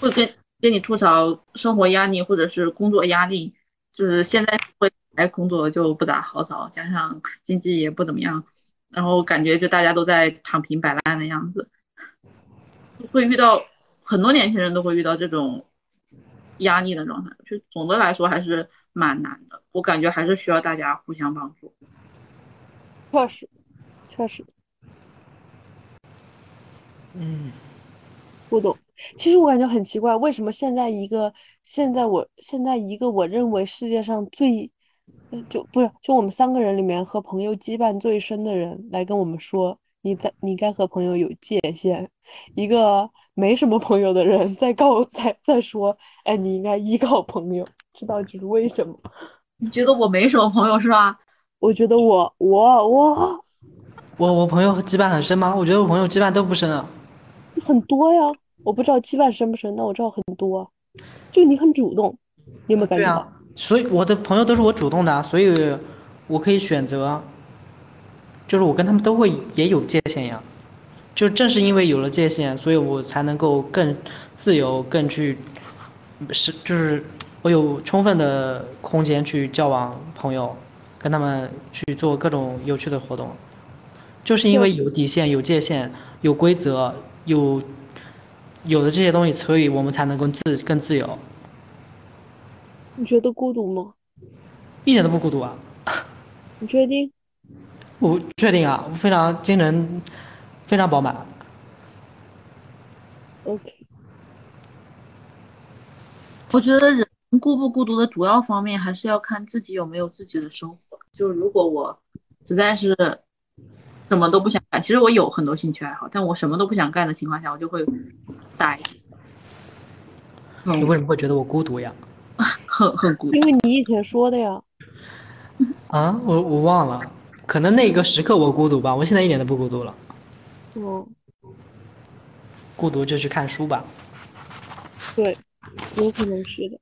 会跟跟你吐槽生活压力或者是工作压力，就是现在会来工作就不咋好找，加上经济也不怎么样，然后感觉就大家都在躺平摆烂的样子，会遇到很多年轻人都会遇到这种压力的状态，就总的来说还是蛮难的，我感觉还是需要大家互相帮助。确实，确实，嗯，不懂。其实我感觉很奇怪，为什么现在一个现在我现在一个我认为世界上最，就不是就我们三个人里面和朋友羁绊最深的人来跟我们说，你在你该和朋友有界限，一个没什么朋友的人在告在在说，哎，你应该依靠朋友，这到底是为什么？你觉得我没什么朋友是吧？我觉得我我我我我朋友羁绊很深吗？我觉得我朋友羁绊都不深啊，很多呀。我不知道羁绊深不深，但我知道很多。就你很主动，你有没有感觉到？所以我的朋友都是我主动的，所以我可以选择。就是我跟他们都会也有界限呀。就正是因为有了界限，所以我才能够更自由、更去是就是我有充分的空间去交往朋友，跟他们去做各种有趣的活动。就是因为有底线、有界限、有规则、有。有了这些东西，所以我们才能够自更自由。你觉得孤独吗？一点都不孤独啊！你确定？我确定啊，我非常精神，非常饱满。OK。我觉得人孤不孤独的主要方面，还是要看自己有没有自己的生活。就如果我实在是。什么都不想干，其实我有很多兴趣爱好，但我什么都不想干的情况下，我就会呆。你为什么会觉得我孤独呀？很很孤独。因为你以前说的呀。啊，我我忘了，可能那个时刻我孤独吧，我现在一点都不孤独了。哦。孤独就去看书吧。对，有可能是的。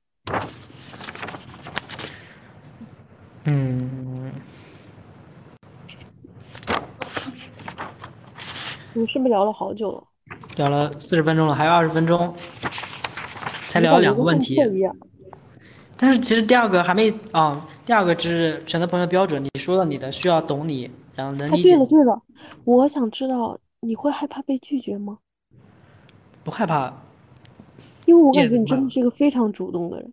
嗯。我们是不是聊了好久了？聊了四十分钟了，还有二十分钟，才聊了两个问题。但是其实第二个还没啊，第二个是选择朋友标准。你说了你的需要懂你，然后能理解。对了对了，我想知道你会害怕被拒绝吗？不害怕，因为我感觉你真的是一个非常主动的人。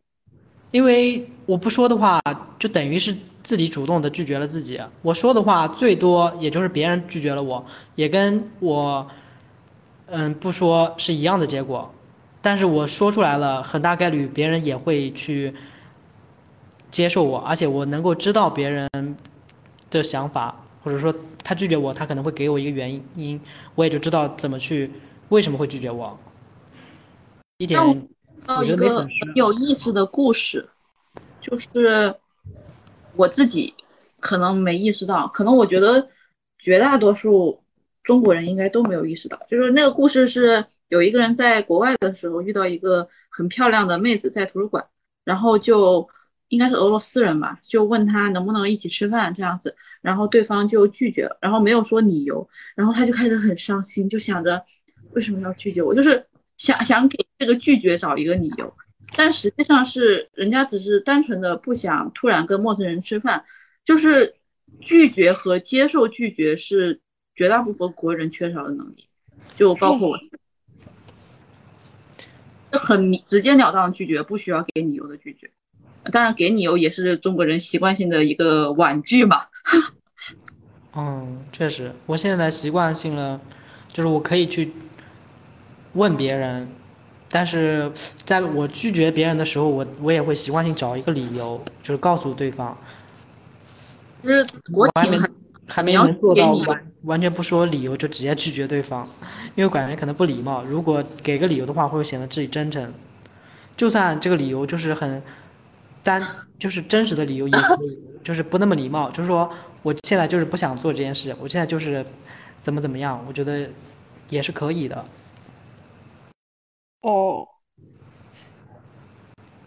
因为我不说的话，就等于是自己主动的拒绝了自己。我说的话最多也就是别人拒绝了我，也跟我嗯不说是一样的结果。但是我说出来了，很大概率别人也会去。接受我，而且我能够知道别人的想法，或者说他拒绝我，他可能会给我一个原因，我也就知道怎么去，为什么会拒绝我。一点，我觉得一个有意思的故事，就是我自己可能没意识到，可能我觉得绝大多数中国人应该都没有意识到，就是那个故事是有一个人在国外的时候遇到一个很漂亮的妹子在图书馆，然后就。应该是俄罗斯人吧，就问他能不能一起吃饭这样子，然后对方就拒绝了，然后没有说理由，然后他就开始很伤心，就想着为什么要拒绝我，就是想想给这个拒绝找一个理由，但实际上是人家只是单纯的不想突然跟陌生人吃饭，就是拒绝和接受拒绝是绝大部分国人缺少的能力，就包括我，很直截了当的拒绝，不需要给理由的拒绝。当然，给理由也是中国人习惯性的一个婉拒嘛。嗯，确实，我现在习惯性了，就是我可以去问别人，但是在我拒绝别人的时候，我我也会习惯性找一个理由，就是告诉对方。就是我还没还没能做到完完全不说理由就直接拒绝对方，因为感觉可能不礼貌。如果给个理由的话，会显得自己真诚。就算这个理由就是很。单就是真实的理由也可以，就是不那么礼貌，就是说我现在就是不想做这件事，我现在就是怎么怎么样，我觉得也是可以的。哦，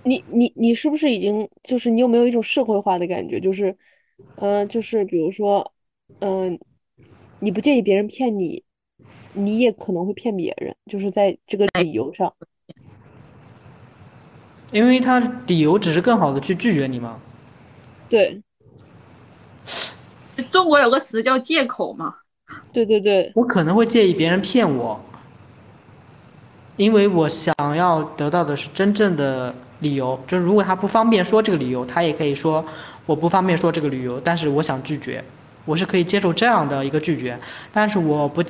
你你你是不是已经就是你有没有一种社会化的感觉？就是，嗯，就是比如说，嗯，你不介意别人骗你，你也可能会骗别人，就是在这个理由上。因为他理由只是更好的去拒绝你吗？对，中国有个词叫借口嘛。对对对，我可能会介意别人骗我，因为我想要得到的是真正的理由。就是如果他不方便说这个理由，他也可以说我不方便说这个理由，但是我想拒绝，我是可以接受这样的一个拒绝。但是我不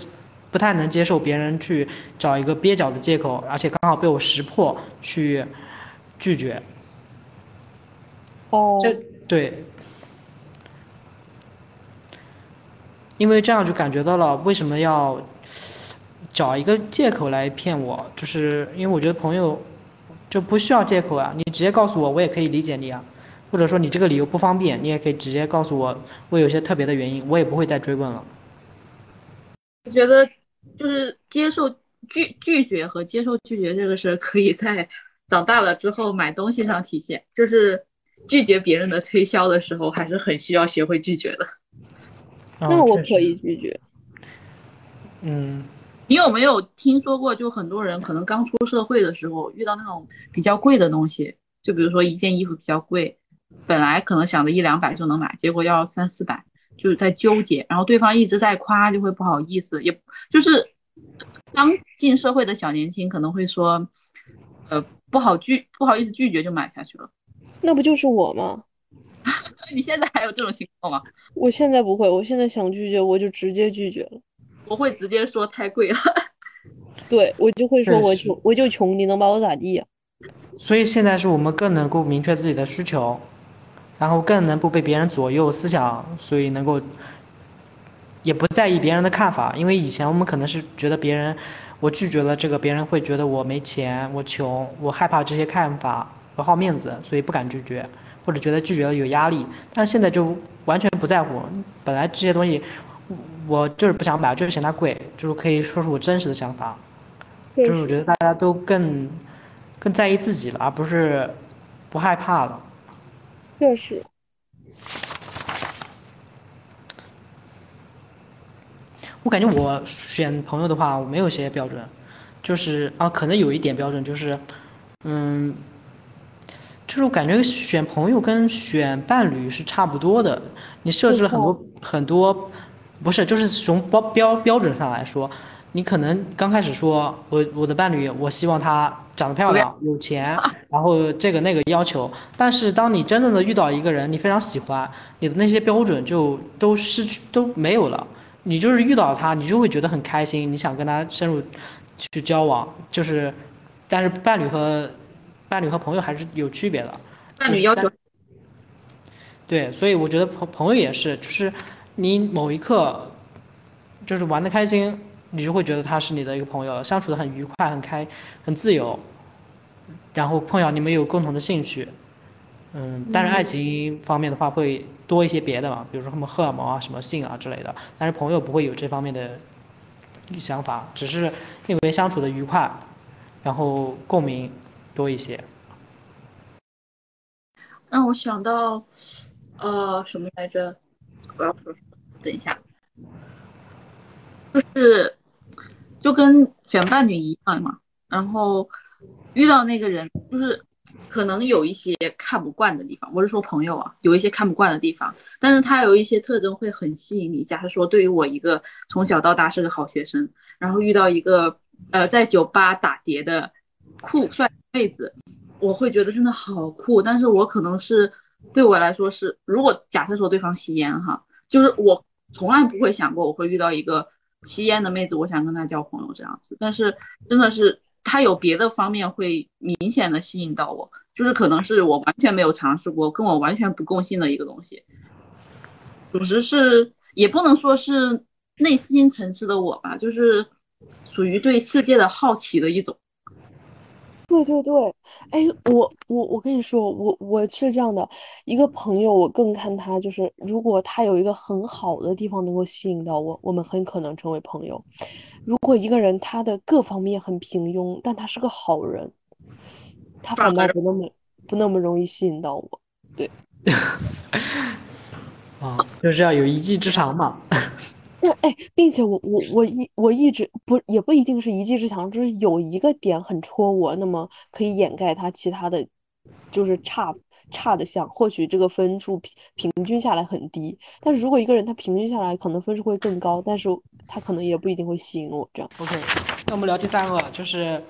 不太能接受别人去找一个蹩脚的借口，而且刚好被我识破去。拒绝。哦。这对，因为这样就感觉到了为什么要找一个借口来骗我，就是因为我觉得朋友就不需要借口啊，你直接告诉我，我也可以理解你啊。或者说你这个理由不方便，你也可以直接告诉我，我有些特别的原因，我也不会再追问了。我觉得就是接受拒拒绝和接受拒绝这个事儿，可以在。长大了之后买东西上体现，就是拒绝别人的推销的时候，还是很需要学会拒绝的。那我可以拒绝。嗯，你有没有听说过？就很多人可能刚出社会的时候，遇到那种比较贵的东西，就比如说一件衣服比较贵，本来可能想着一两百就能买，结果要三四百，就是在纠结。然后对方一直在夸，就会不好意思，也就是刚进社会的小年轻可能会说，呃。不好拒不好意思拒绝就买下去了，那不就是我吗？你现在还有这种情况吗？我现在不会，我现在想拒绝我就直接拒绝了。我会直接说太贵了，对我就会说我穷，我就穷，你能把我咋地呀？所以现在是我们更能够明确自己的需求，然后更能不被别人左右思想，所以能够也不在意别人的看法，因为以前我们可能是觉得别人。我拒绝了这个，别人会觉得我没钱，我穷，我害怕这些看法，我好面子，所以不敢拒绝，或者觉得拒绝了有压力。但现在就完全不在乎，本来这些东西，我就是不想买，就是嫌它贵，就是可以说出我真实的想法。就是我觉得大家都更更在意自己了，而不是不害怕了。确实。我感觉我选朋友的话，我没有些标准，就是啊，可能有一点标准，就是，嗯，就是我感觉选朋友跟选伴侣是差不多的，你设置了很多很多，不是，就是从标标标准上来说。你可能刚开始说，我我的伴侣，我希望她长得漂亮、有钱，然后这个那个要求。但是当你真正的遇到一个人，你非常喜欢，你的那些标准就都失去都没有了。你就是遇到他，你就会觉得很开心，你想跟他深入去交往。就是，但是伴侣和伴侣和朋友还是有区别的。伴侣要求。对，所以我觉得朋朋友也是，就是你某一刻就是玩的开心。你就会觉得他是你的一个朋友，相处的很愉快、很开、很自由，然后碰巧你们有共同的兴趣，嗯，但是爱情方面的话会多一些别的嘛，比如说什么荷尔蒙啊、什么性啊之类的，但是朋友不会有这方面的想法，只是因为相处的愉快，然后共鸣多一些。让我想到，呃，什么来着？我要说？等一下。就是，就跟选伴侣一样嘛。然后遇到那个人，就是可能有一些看不惯的地方。我是说朋友啊，有一些看不惯的地方，但是他有一些特征会很吸引你。假设说，对于我一个从小到大是个好学生，然后遇到一个呃在酒吧打碟的酷帅妹子，我会觉得真的好酷。但是我可能是对我来说是，如果假设说对方吸烟哈，就是我从来不会想过我会遇到一个。吸烟的妹子，我想跟她交朋友这样子，但是真的是她有别的方面会明显的吸引到我，就是可能是我完全没有尝试过，跟我完全不共性的一个东西。属实是，也不能说是内心层次的我吧，就是属于对世界的好奇的一种。对对对，哎，我我我跟你说，我我是这样的一个朋友，我更看他就是，如果他有一个很好的地方能够吸引到我，我们很可能成为朋友。如果一个人他的各方面很平庸，但他是个好人，他反倒不那么不那么容易吸引到我。对，啊，就是要有一技之长嘛。那哎，并且我我我一我一直不也不一定是一技之长，就是有一个点很戳我，那么可以掩盖他其他的，就是差差的项。或许这个分数平平均下来很低，但是如果一个人他平均下来可能分数会更高，但是他可能也不一定会吸引我这样。OK，那我们聊第三个，就是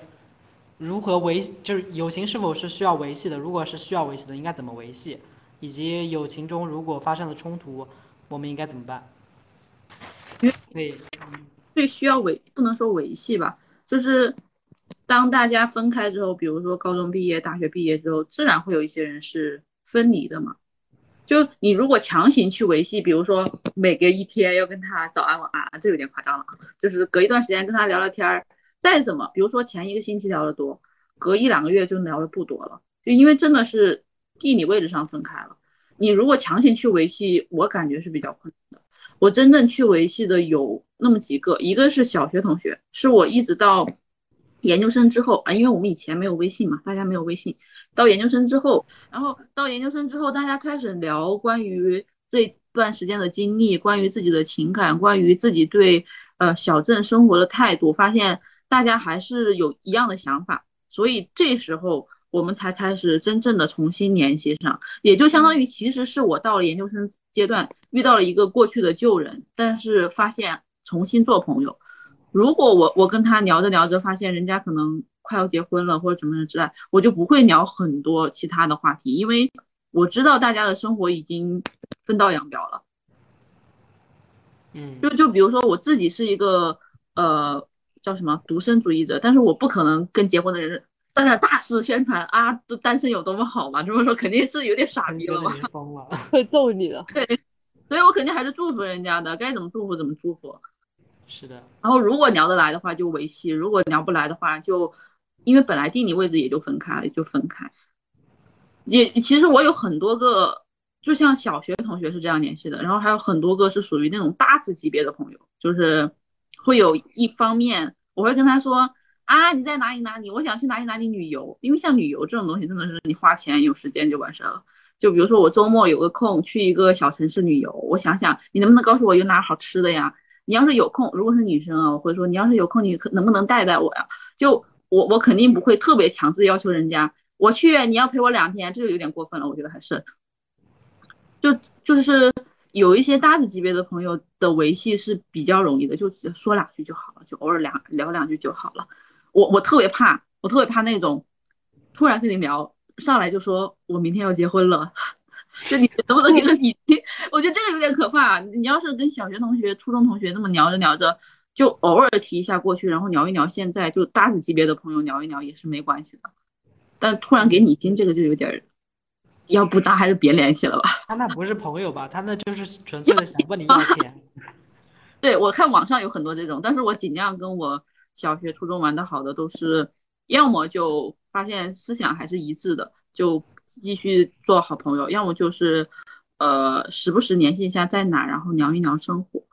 如何维，就是友情是否是需要维系的？如果是需要维系的，应该怎么维系？以及友情中如果发生了冲突，我们应该怎么办？对，最需要维不能说维系吧，就是当大家分开之后，比如说高中毕业、大学毕业之后，自然会有一些人是分离的嘛。就你如果强行去维系，比如说每隔一天要跟他早安晚安，这有点夸张了啊。就是隔一段时间跟他聊聊天儿，再怎么，比如说前一个星期聊的多，隔一两个月就聊的不多了，就因为真的是地理位置上分开了。你如果强行去维系，我感觉是比较困难的。我真正去维系的有那么几个，一个是小学同学，是我一直到研究生之后啊，因为我们以前没有微信嘛，大家没有微信，到研究生之后，然后到研究生之后，大家开始聊关于这段时间的经历，关于自己的情感，关于自己对呃小镇生活的态度，发现大家还是有一样的想法，所以这时候。我们才开始真正的重新联系上，也就相当于其实是我到了研究生阶段遇到了一个过去的旧人，但是发现重新做朋友。如果我我跟他聊着聊着，发现人家可能快要结婚了或者怎么之类，我就不会聊很多其他的话题，因为我知道大家的生活已经分道扬镳了。嗯，就就比如说我自己是一个呃叫什么独身主义者，但是我不可能跟结婚的人。在那大肆宣传啊，这单身有多么好嘛？这么说肯定是有点傻逼了嘛？疯了，会揍你的。对，所以我肯定还是祝福人家的，该怎么祝福怎么祝福。是的。然后如果聊得来的话就维系，如果聊不来的话就，因为本来地理位置也就分开了，就分开。也其实我有很多个，就像小学同学是这样联系的，然后还有很多个是属于那种大字级别的朋友，就是会有一方面我会跟他说。啊，你在哪里哪里？我想去哪里哪里旅游，因为像旅游这种东西，真的是你花钱有时间就完事了。就比如说我周末有个空去一个小城市旅游，我想想你能不能告诉我有哪好吃的呀？你要是有空，如果是女生啊，我会说你要是有空，你可能不能带带我呀？就我我肯定不会特别强制要求人家我去，你要陪我两天，这就有点过分了，我觉得还是，就就是有一些搭子级别的朋友的维系是比较容易的，就只说两句就好了，就偶尔聊聊两句就好了。我我特别怕，我特别怕那种突然跟你聊上来就说我明天要结婚了。就你能不能给个理解？我觉得这个有点可怕。你要是跟小学同学、初中同学那么聊着聊着，就偶尔提一下过去，然后聊一聊现在，就搭子级别的朋友聊一聊也是没关系的。但突然给你金，这个就有点，要不咱还是别联系了吧？他那不是朋友吧？他那就是纯粹的想问你要钱。对，我看网上有很多这种，但是我尽量跟我小学、初中玩的好的都是，要么就发现思想还是一致的，就。继续做好朋友，要么就是，呃，时不时联系一下在哪，然后聊一聊生活。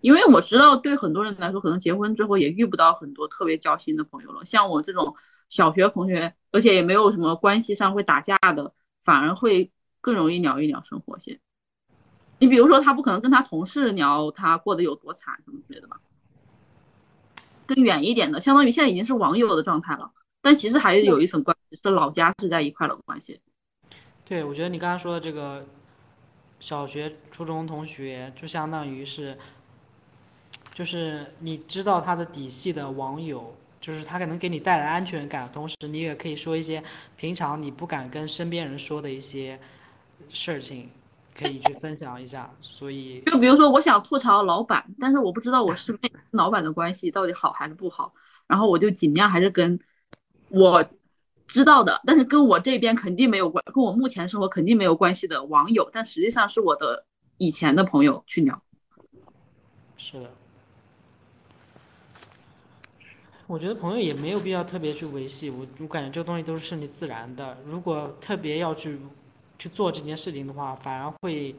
因为我知道，对很多人来说，可能结婚之后也遇不到很多特别交心的朋友了。像我这种小学同学，而且也没有什么关系上会打架的，反而会更容易聊一聊生活些。你比如说，他不可能跟他同事聊他过得有多惨什么之类的吧？更远一点的，相当于现在已经是网友的状态了，但其实还是有一层关系，是老家是在一块的关系。对，我觉得你刚刚说的这个小学、初中同学，就相当于是，就是你知道他的底细的网友，就是他可能给你带来安全感，同时你也可以说一些平常你不敢跟身边人说的一些事情，可以去分享一下。所以，就比如说，我想吐槽老板，但是我不知道我是跟老板的关系到底好还是不好，然后我就尽量还是跟我。知道的，但是跟我这边肯定没有关，跟我目前生活肯定没有关系的网友，但实际上是我的以前的朋友去聊。是的，我觉得朋友也没有必要特别去维系，我我感觉这个东西都是顺其自然的。如果特别要去去做这件事情的话，反而会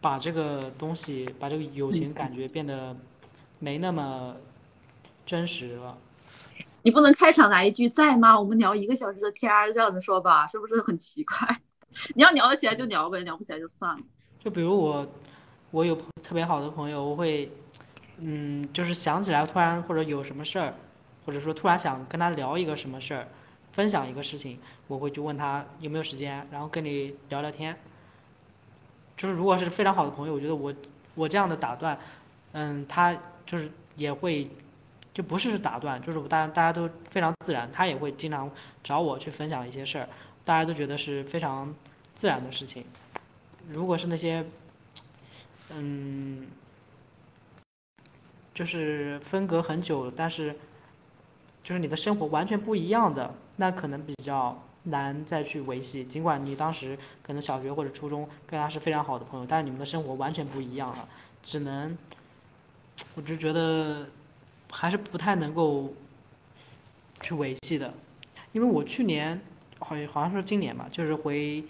把这个东西，把这个友情感觉变得没那么真实了。你不能开场来一句在吗？我们聊一个小时的天儿，这样子说吧，是不是很奇怪？你要聊得起来就聊呗，聊不起来就算了。就比如我，我有特别好的朋友，我会，嗯，就是想起来突然或者有什么事儿，或者说突然想跟他聊一个什么事儿，分享一个事情，我会去问他有没有时间，然后跟你聊聊天。就是如果是非常好的朋友，我觉得我我这样的打断，嗯，他就是也会。就不是打断，就是大家大家都非常自然，他也会经常找我去分享一些事儿，大家都觉得是非常自然的事情。如果是那些，嗯，就是分隔很久，但是就是你的生活完全不一样的，那可能比较难再去维系。尽管你当时可能小学或者初中跟他是非常好的朋友，但是你们的生活完全不一样了，只能，我就觉得。还是不太能够去维系的，因为我去年好像好像是今年吧，就是回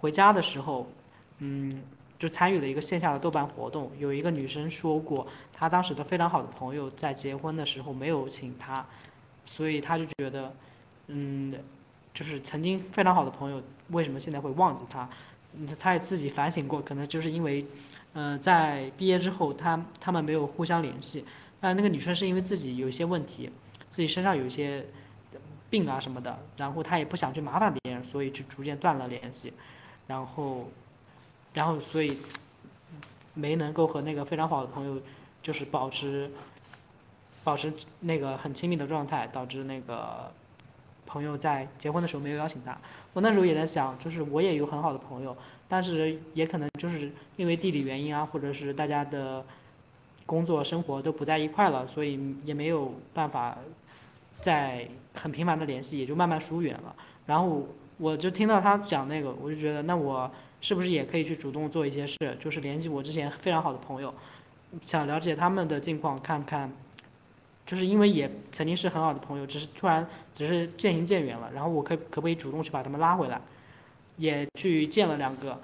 回家的时候，嗯，就参与了一个线下的豆瓣活动。有一个女生说过，她当时的非常好的朋友在结婚的时候没有请她，所以她就觉得，嗯，就是曾经非常好的朋友为什么现在会忘记他？嗯，他也自己反省过，可能就是因为，嗯，在毕业之后，他他们没有互相联系。但那个女生是因为自己有一些问题，自己身上有一些病啊什么的，然后她也不想去麻烦别人，所以就逐渐断了联系，然后，然后所以没能够和那个非常好的朋友就是保持保持那个很亲密的状态，导致那个朋友在结婚的时候没有邀请他。我那时候也在想，就是我也有很好的朋友，但是也可能就是因为地理原因啊，或者是大家的。工作生活都不在一块了，所以也没有办法再很频繁的联系，也就慢慢疏远了。然后我就听到他讲那个，我就觉得那我是不是也可以去主动做一些事，就是联系我之前非常好的朋友，想了解他们的近况，看看，就是因为也曾经是很好的朋友，只是突然只是渐行渐远了。然后我可可不可以主动去把他们拉回来？也去见了两个，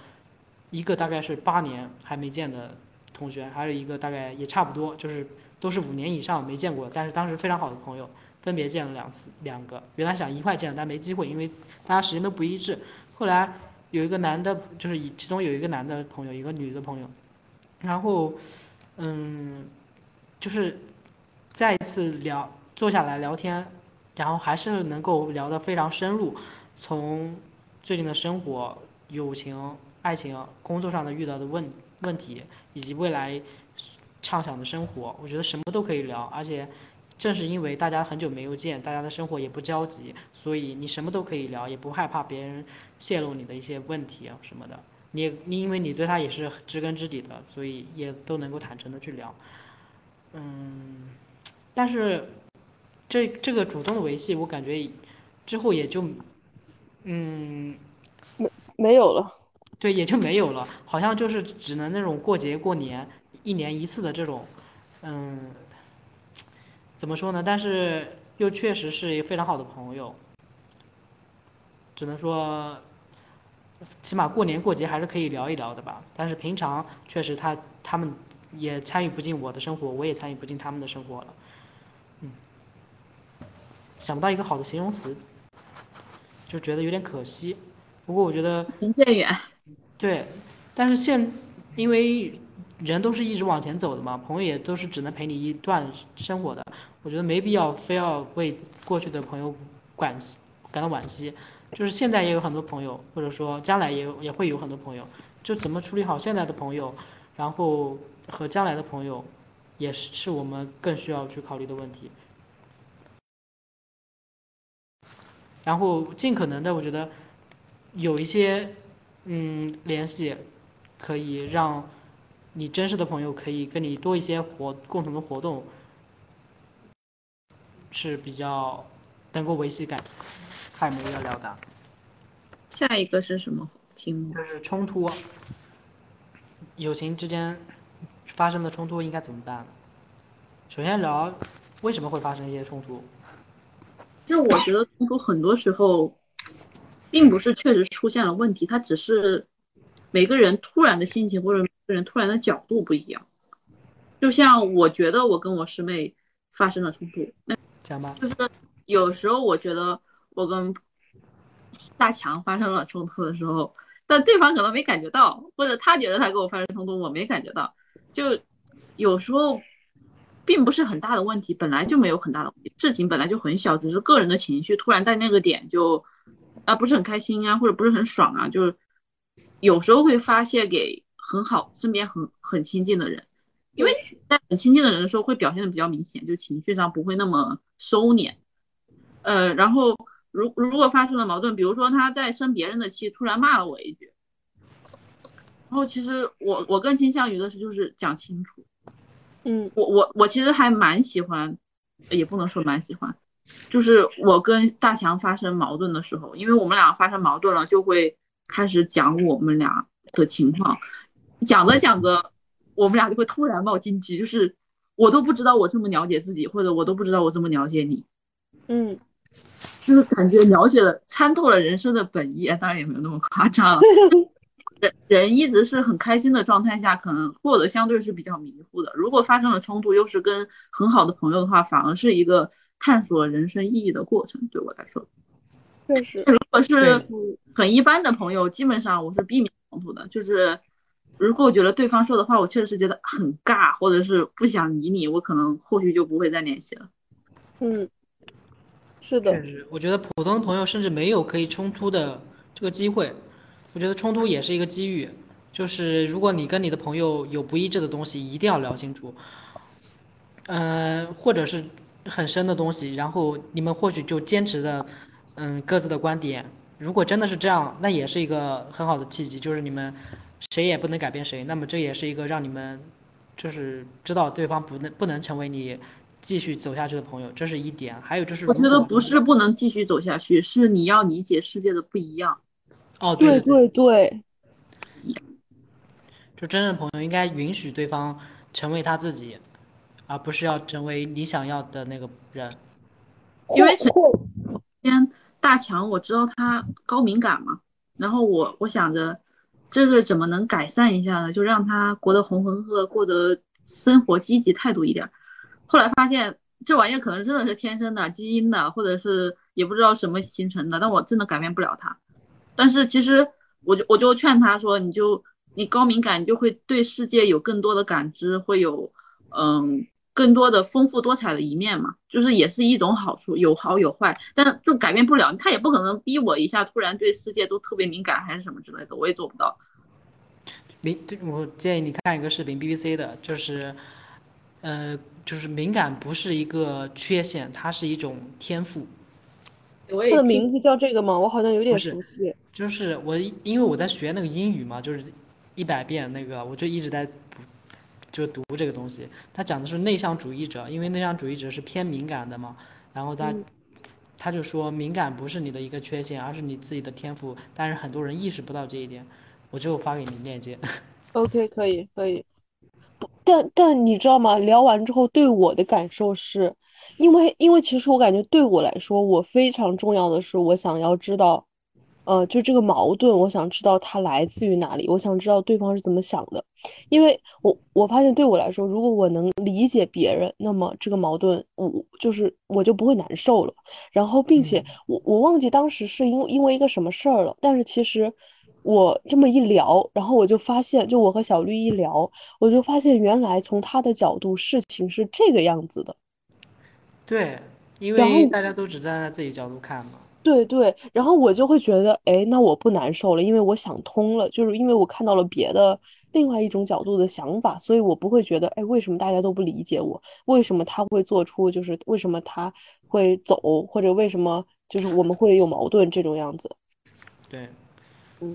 一个大概是八年还没见的。同学还有一个大概也差不多，就是都是五年以上没见过，但是当时非常好的朋友，分别见了两次，两个原来想一块见，但没机会，因为大家时间都不一致。后来有一个男的，就是其中有一个男的朋友，一个女的朋友，然后，嗯，就是再一次聊坐下来聊天，然后还是能够聊得非常深入，从最近的生活、友情、爱情、工作上的遇到的问问题，以及未来畅想的生活，我觉得什么都可以聊，而且。正是因为大家很久没有见，大家的生活也不交集，所以你什么都可以聊，也不害怕别人泄露你的一些问题啊什么的。你你因为你对他也是知根知底的，所以也都能够坦诚的去聊。嗯，但是这这个主动的维系，我感觉之后也就嗯没没有了。对，也就没有了，好像就是只能那种过节过年一年一次的这种嗯。怎么说呢？但是又确实是一个非常好的朋友，只能说，起码过年过节还是可以聊一聊的吧。但是平常确实他他们也参与不进我的生活，我也参与不进他们的生活了。嗯，想不到一个好的形容词，就觉得有点可惜。不过我觉得渐渐远。对，但是现因为。人都是一直往前走的嘛，朋友也都是只能陪你一段生活的。我觉得没必要非要为过去的朋友感感到惋惜，就是现在也有很多朋友，或者说将来也也会有很多朋友，就怎么处理好现在的朋友，然后和将来的朋友，也是是我们更需要去考虑的问题。然后尽可能的，我觉得有一些嗯联系，可以让。你真实的朋友可以跟你多一些活共同的活动，是比较能够维系感。还有没有要聊的？下一个是什么题目？就是冲突，友情之间发生的冲突应该怎么办？首先聊为什么会发生一些冲突。就我觉得冲突很多时候，并不是确实出现了问题，它只是每个人突然的心情或者每个。人突然的角度不一样，就像我觉得我跟我师妹发生了冲突，那讲吧，就是有时候我觉得我跟大强发生了冲突的时候，但对方可能没感觉到，或者他觉得他跟我发生冲突，我没感觉到，就有时候并不是很大的问题，本来就没有很大的问题，事情本来就很小，只是个人的情绪突然在那个点就啊不是很开心啊，或者不是很爽啊，就是有时候会发泄给。很好，身边很很亲近的人，因为在很亲近的人的时候会表现的比较明显，就情绪上不会那么收敛。呃，然后如如果发生了矛盾，比如说他在生别人的气，突然骂了我一句，然后其实我我更倾向于的是就是讲清楚。嗯，我我我其实还蛮喜欢，也不能说蛮喜欢，就是我跟大强发生矛盾的时候，因为我们俩发生矛盾了，就会开始讲我们俩的情况。讲着讲着，我们俩就会突然冒金句，就是我都不知道我这么了解自己，或者我都不知道我这么了解你，嗯，就是感觉了解了参透了人生的本意，当然也没有那么夸张。人人一直是很开心的状态下，可能过得相对是比较迷糊的。如果发生了冲突，又是跟很好的朋友的话，反而是一个探索人生意义的过程。对我来说，确实，如果是很一般的朋友，基本上我是避免冲突的，就是。如果我觉得对方说的话，我确实是觉得很尬，或者是不想理你，我可能后续就不会再联系了。嗯，是的。我觉得普通的朋友甚至没有可以冲突的这个机会。我觉得冲突也是一个机遇，就是如果你跟你的朋友有不一致的东西，一定要聊清楚。嗯，或者是很深的东西，然后你们或许就坚持的，嗯，各自的观点。如果真的是这样，那也是一个很好的契机，就是你们。谁也不能改变谁，那么这也是一个让你们，就是知道对方不能不能成为你继续走下去的朋友，这是一点。还有就是，我觉得不是不能继续走下去，是你要理解世界的不一样。哦，对对对，就真正朋友应该允许对方成为他自己，而不是要成为你想要的那个人。因为首先大强我知道他高敏感嘛，然后我我想着。这个怎么能改善一下呢？就让他过得浑浑噩噩，过得生活积极态度一点。后来发现这玩意儿可能真的是天生的、基因的，或者是也不知道什么形成的。但我真的改变不了他。但是其实我就我就劝他说，你就你高敏感，你就会对世界有更多的感知，会有嗯更多的丰富多彩的一面嘛，就是也是一种好处，有好有坏，但就改变不了，他也不可能逼我一下突然对世界都特别敏感还是什么之类的，我也做不到。敏，我建议你看一个视频，BBC 的，就是，呃，就是敏感不是一个缺陷，它是一种天赋。它的名字叫这个吗？我好像有点熟悉。就是我因为我在学那个英语嘛，就是一百遍那个，我就一直在就读这个东西。他讲的是内向主义者，因为内向主义者是偏敏感的嘛，然后他他就说敏感不是你的一个缺陷，而是你自己的天赋，但是很多人意识不到这一点。我就发给你链接。OK，可以，可以。但但你知道吗？聊完之后对我的感受是，因为因为其实我感觉对我来说，我非常重要的是，我想要知道。呃，就这个矛盾，我想知道它来自于哪里，我想知道对方是怎么想的，因为我我发现对我来说，如果我能理解别人，那么这个矛盾我就是我就不会难受了。然后，并且我我忘记当时是因为因为一个什么事儿了，但是其实我这么一聊，然后我就发现，就我和小绿一聊，我就发现原来从他的角度，事情是这个样子的。对，因为大家都只站在自己角度看嘛。对对，然后我就会觉得，哎，那我不难受了，因为我想通了，就是因为我看到了别的另外一种角度的想法，所以我不会觉得，哎，为什么大家都不理解我？为什么他会做出，就是为什么他会走，或者为什么就是我们会有矛盾这种样子？对，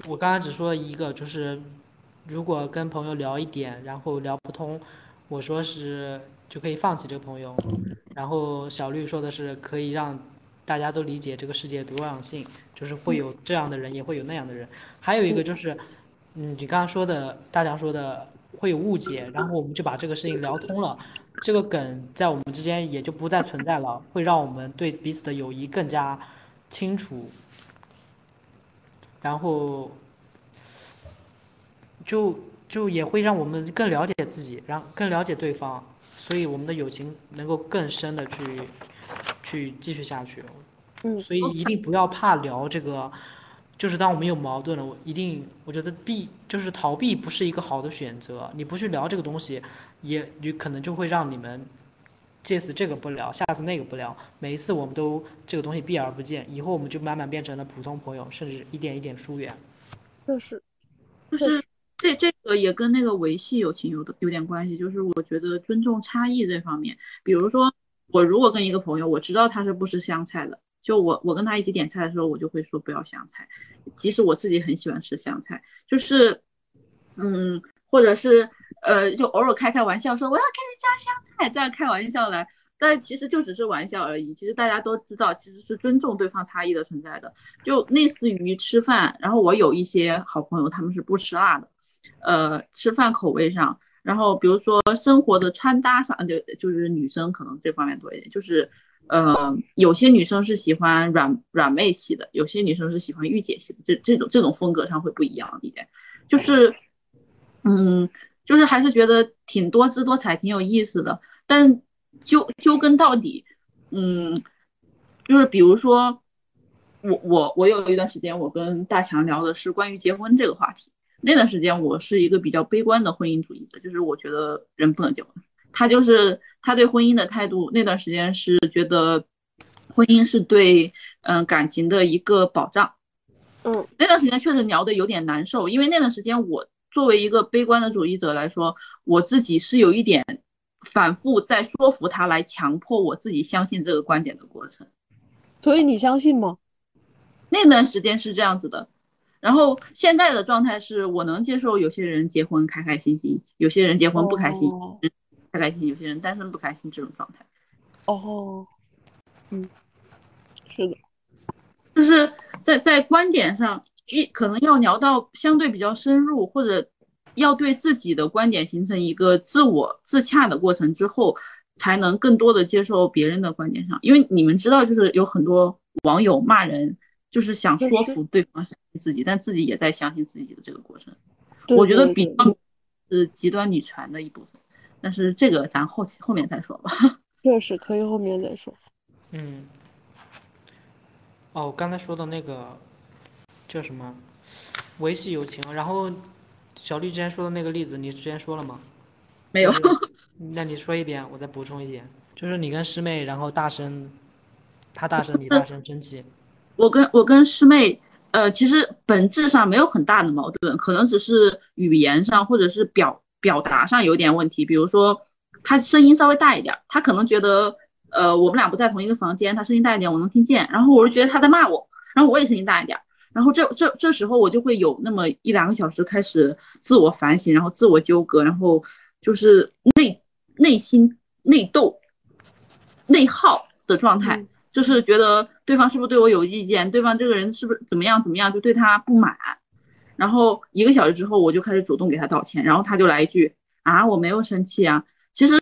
我刚才只说了一个，就是如果跟朋友聊一点，然后聊不通，我说是就可以放弃这个朋友，然后小绿说的是可以让。大家都理解这个世界多样性，就是会有这样的人，也会有那样的人。还有一个就是，嗯，你刚刚说的，大家说的会有误解，然后我们就把这个事情聊通了，这个梗在我们之间也就不再存在了，会让我们对彼此的友谊更加清楚，然后就就也会让我们更了解自己，让更了解对方，所以我们的友情能够更深的去。去继续下去，嗯，所以一定不要怕聊这个，就是当我们有矛盾了，我一定我觉得避就是逃避不是一个好的选择。你不去聊这个东西，也你可能就会让你们这次这个不聊，下次那个不聊，每一次我们都这个东西避而不见，以后我们就慢慢变成了普通朋友，甚至一点一点疏远。就是，就是这这个也跟那个维系友情有的有点关系，就是我觉得尊重差异这方面，比如说。我如果跟一个朋友，我知道他是不吃香菜的，就我我跟他一起点菜的时候，我就会说不要香菜，即使我自己很喜欢吃香菜，就是，嗯，或者是呃，就偶尔开开玩笑说我要给你加香菜，这样开玩笑来，但其实就只是玩笑而已。其实大家都知道，其实是尊重对方差异的存在的，就类似于吃饭。然后我有一些好朋友，他们是不吃辣的，呃，吃饭口味上。然后，比如说生活的穿搭上，就就是女生可能这方面多一点，就是，呃，有些女生是喜欢软软妹系的，有些女生是喜欢御姐系的，这这种这种风格上会不一样一点，就是，嗯，就是还是觉得挺多姿多彩，挺有意思的。但究究根到底，嗯，就是比如说，我我我有一段时间，我跟大强聊的是关于结婚这个话题。那段时间我是一个比较悲观的婚姻主义者，就是我觉得人不能结婚。他就是他对婚姻的态度，那段时间是觉得婚姻是对嗯感情的一个保障。嗯，那段时间确实聊的有点难受，因为那段时间我作为一个悲观的主义者来说，我自己是有一点反复在说服他来强迫我自己相信这个观点的过程。所以你相信吗？那段时间是这样子的。然后现在的状态是我能接受有些人结婚开开心心，有些人结婚不开心，开开心心，有些人单身不开心这种状态。哦，嗯，是的，就是在在观点上，一可能要聊到相对比较深入，或者要对自己的观点形成一个自我自洽的过程之后，才能更多的接受别人的观点上。因为你们知道，就是有很多网友骂人。就是想说服对方相信自己，但自己也在相信自己的这个过程。我觉得比较是极端女权的一部分，但是这个咱后期后面再说吧。确实可以后面再说。嗯。哦，我刚才说的那个叫什么维系友情，然后小绿之前说的那个例子，你之前说了吗？没有。那你说一遍，我再补充一点，就是你跟师妹，然后大声，她大声，你大声生气。我跟我跟师妹，呃，其实本质上没有很大的矛盾，可能只是语言上或者是表表达上有点问题。比如说，她声音稍微大一点，她可能觉得，呃，我们俩不在同一个房间，她声音大一点我能听见，然后我就觉得她在骂我，然后我也声音大一点，然后这这这时候我就会有那么一两个小时开始自我反省，然后自我纠葛，然后就是内内心内斗、内耗的状态。就是觉得对方是不是对我有意见，对方这个人是不是怎么样怎么样，就对他不满。然后一个小时之后，我就开始主动给他道歉，然后他就来一句啊，我没有生气啊。其实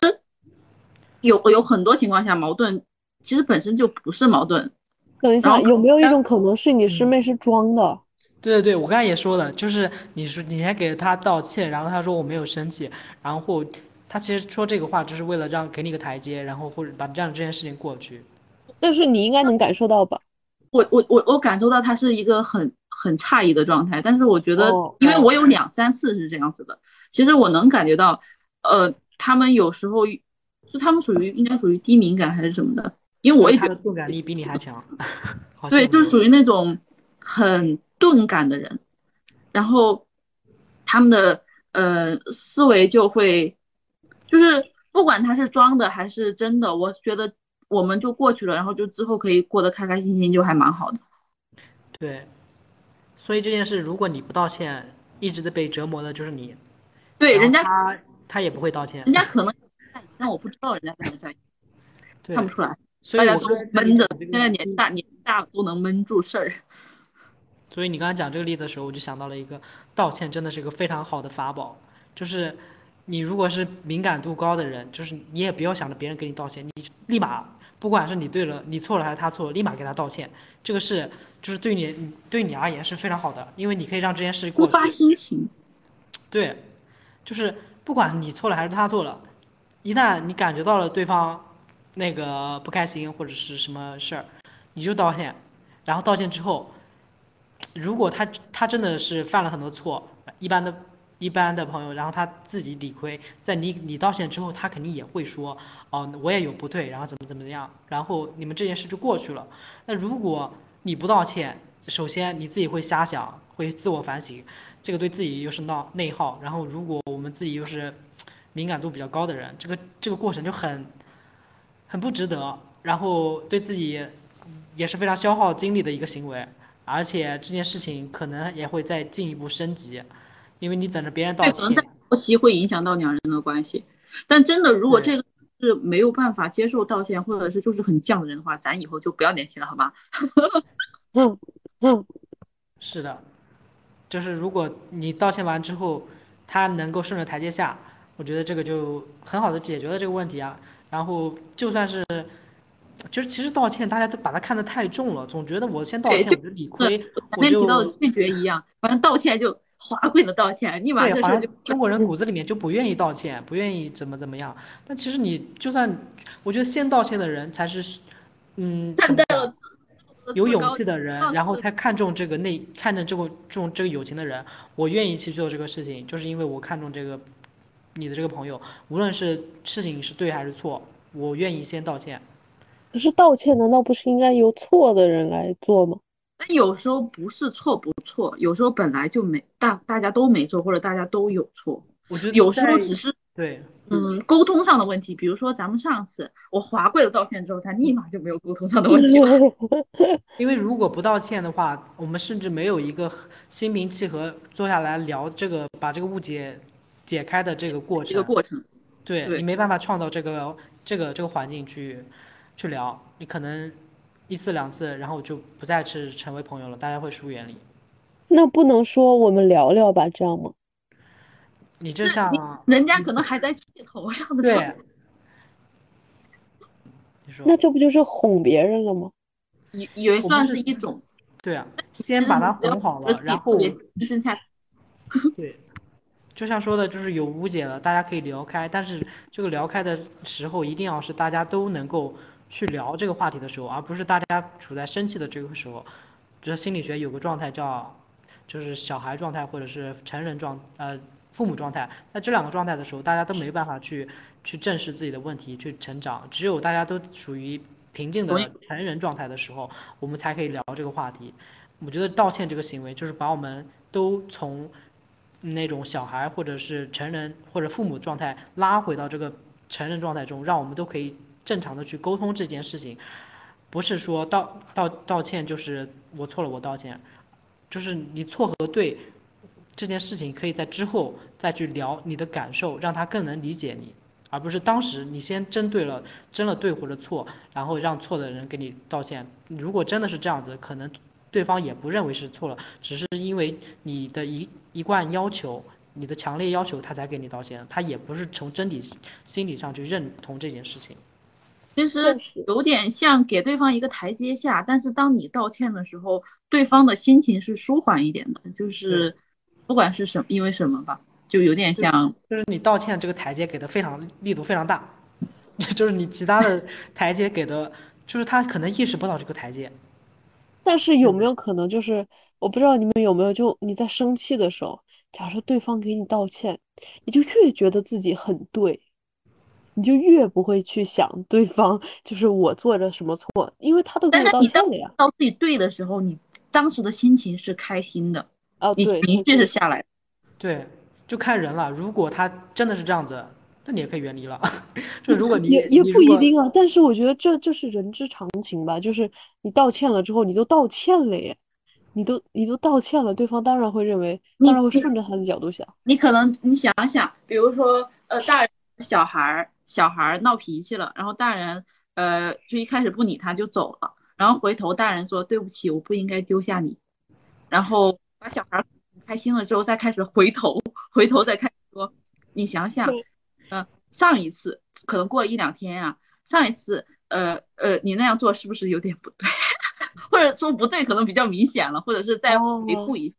有有很多情况下，矛盾其实本身就不是矛盾。等一下，有没有一种可能是你师妹是装的？对对对，我刚才也说了，就是你说你还给他道歉，然后他说我没有生气，然后他其实说这个话就是为了让给你个台阶，然后或者把让这件事情过去。但是你应该能感受到吧？我我我我感受到他是一个很很诧异的状态，但是我觉得，因为我有两三次是这样子的，其实我能感觉到，呃，他们有时候就他们属于应该属于低敏感还是什么的，因为我也觉得钝感力比你还强。对，就属于那种很钝感的人，然后他们的呃思维就会，就是不管他是装的还是真的，我觉得。我们就过去了，然后就之后可以过得开开心心，就还蛮好的。对，所以这件事，如果你不道歉，一直在被折磨的就是你。对，人家他他也不会道歉。人家可能但我不知道人家在不在意看不出来。大家都闷着，现在年大年大都能闷住事儿。所以你刚才讲这个例子的时候，我就想到了一个道歉，真的是一个非常好的法宝，就是你如果是敏感度高的人，就是你也不要想着别人给你道歉，你立马。不管是你对了，你错了还是他错了，立马给他道歉。这个是就是对你对你而言是非常好的，因为你可以让这件事过去。发心情。对，就是不管你错了还是他错了，一旦你感觉到了对方那个不开心或者是什么事儿，你就道歉。然后道歉之后，如果他他真的是犯了很多错，一般的。一般的朋友，然后他自己理亏，在你你道歉之后，他肯定也会说，哦，我也有不对，然后怎么怎么样，然后你们这件事就过去了。那如果你不道歉，首先你自己会瞎想，会自我反省，这个对自己又是闹内耗。然后如果我们自己又是敏感度比较高的人，这个这个过程就很很不值得，然后对自己也是非常消耗精力的一个行为，而且这件事情可能也会再进一步升级。因为你等着别人道歉，可能在后期会影响到两人的关系。但真的，如果这个是没有办法接受道歉，或者是就是很犟的人的话，咱以后就不要联系了，好吗？嗯嗯，是的，就是如果你道歉完之后，他能够顺着台阶下，我觉得这个就很好的解决了这个问题啊。然后就算是，就是其实道歉大家都把它看得太重了，总觉得我先道歉我就理亏，前面提到的拒绝一样，反正道歉就。华贵的道歉，立马这事就中国人骨子里面就不愿意道歉，不愿意怎么怎么样。但其实你就算，我觉得先道歉的人才是，嗯，站在了有勇气的人，然后才看重这个内，看重这个这种这个友情的人。我愿意去做这个事情，就是因为我看重这个你的这个朋友，无论是事情是对还是错，我愿意先道歉。可是道歉难道不是应该由错的人来做吗？但有时候不是错不错，有时候本来就没大大家都没错，或者大家都有错。我觉得有时候只是对，嗯，沟通上的问题。比如说咱们上次我华贵的道歉之后，他立马就没有沟通上的问题了。因为如果不道歉的话，我们甚至没有一个心平气和坐下来聊这个，把这个误解解开的这个过程。这个过程，对你没办法创造这个这个这个环境去去聊，你可能。一次两次，然后就不再是成为朋友了，大家会疏远你。那不能说我们聊聊吧，这样吗？你这像人家可能还在气头上的时候。对。你说。那这不就是哄别人了吗？也也算是一种。对啊，先把他哄好了，然后。对，就像说的，就是有误解了，大家可以聊开，但是这个聊开的时候，一定要是大家都能够。去聊这个话题的时候，而不是大家处在生气的这个时候，就是心理学有个状态叫，就是小孩状态或者是成人状，呃，父母状态。那这两个状态的时候，大家都没办法去去正视自己的问题，去成长。只有大家都属于平静的成人状态的时候，我们才可以聊这个话题。我觉得道歉这个行为，就是把我们都从那种小孩或者是成人或者父母状态拉回到这个成人状态中，让我们都可以正常的去沟通这件事情。不是说道道道歉就是我错了，我道歉，就是你错和对这件事情，可以在之后再去聊你的感受，让他更能理解你，而不是当时你先针对了争了对或者错，然后让错的人给你道歉。如果真的是这样子，可能对方也不认为是错了，只是因为你的一一贯要求，你的强烈要求，他才给你道歉，他也不是从真理心理上去认同这件事情。其实有点像给对方一个台阶下，但是当你道歉的时候，对方的心情是舒缓一点的，就是不管是什么因为什么吧，就有点像，就是你道歉这个台阶给的非常力度非常大，就是你其他的台阶给的，就是他可能意识不到这个台阶。但是有没有可能，就是我不知道你们有没有，就你在生气的时候，假设对方给你道歉，你就越觉得自己很对。你就越不会去想对方就是我做了什么错，因为他都给我道歉了呀。到自己对的时候，你当时的心情是开心的，哦，你情绪是下来。对，就看人了。如果他真的是这样子，那你也可以远离了。就如果你也也不一定啊，但是我觉得这这是人之常情吧。就是你道歉了之后，你都道歉了耶，你都你都道歉了，对方当然会认为，当然会顺着他的角度想。你可能你想想，比如说呃，大人小孩儿。小孩闹脾气了，然后大人呃就一开始不理他，就走了。然后回头大人说对不起，我不应该丢下你。然后把小孩开心了之后，再开始回头，回头再开始说，你想想，嗯，上一次可能过了一两天啊，上一次呃呃你那样做是不是有点不对？或者说不对可能比较明显了，或者是再回顾一下，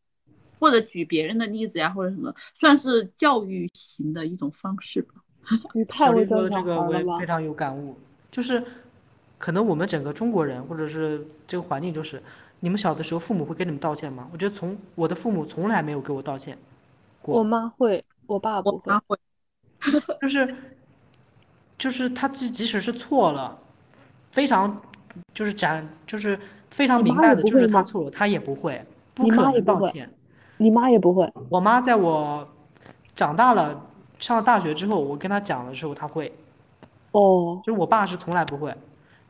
或者举别人的例子呀，或者什么，算是教育型的一种方式吧。你太会教这个，我也非常有感悟。就是，可能我们整个中国人，或者是这个环境，就是你们小的时候，父母会跟你们道歉吗？我觉得从我的父母从来没有给我道歉过。我妈会，我爸不会。就是，就是他即即使是错了，非常就是展就是非常明白的，就是他错了，他也不会，不可能道歉。你妈也不会。我妈在我长大了。上了大学之后，我跟他讲的时候，他会。哦。就是我爸是从来不会，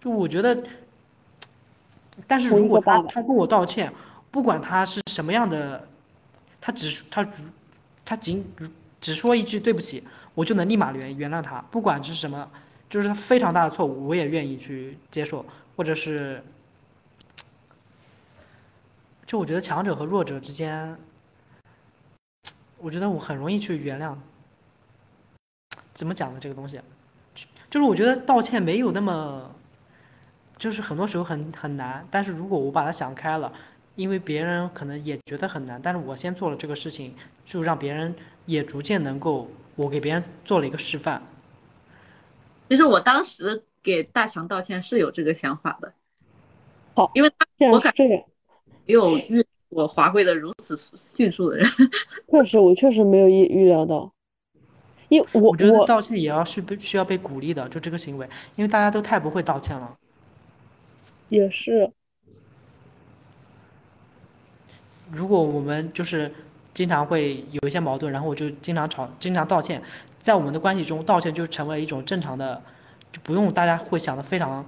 就我觉得，但是如果他他跟我道歉，不管他是什么样的，他只他他仅只说一句对不起，我就能立马原原谅他，不管是什么，就是他非常大的错误，我也愿意去接受，或者是，就我觉得强者和弱者之间，我觉得我很容易去原谅。怎么讲呢？这个东西，就是我觉得道歉没有那么，就是很多时候很很难。但是如果我把它想开了，因为别人可能也觉得很难，但是我先做了这个事情，就让别人也逐渐能够，我给别人做了一个示范。其实我当时给大强道歉是有这个想法的，好，因为他我感觉没有遇我华贵的如此迅速的人。确实，我确实没有预预料到。因我我觉得道歉也要需被需要被鼓励的，就这个行为，因为大家都太不会道歉了。也是。如果我们就是经常会有一些矛盾，然后我就经常吵，经常道歉，在我们的关系中，道歉就成为一种正常的，就不用大家会想的非常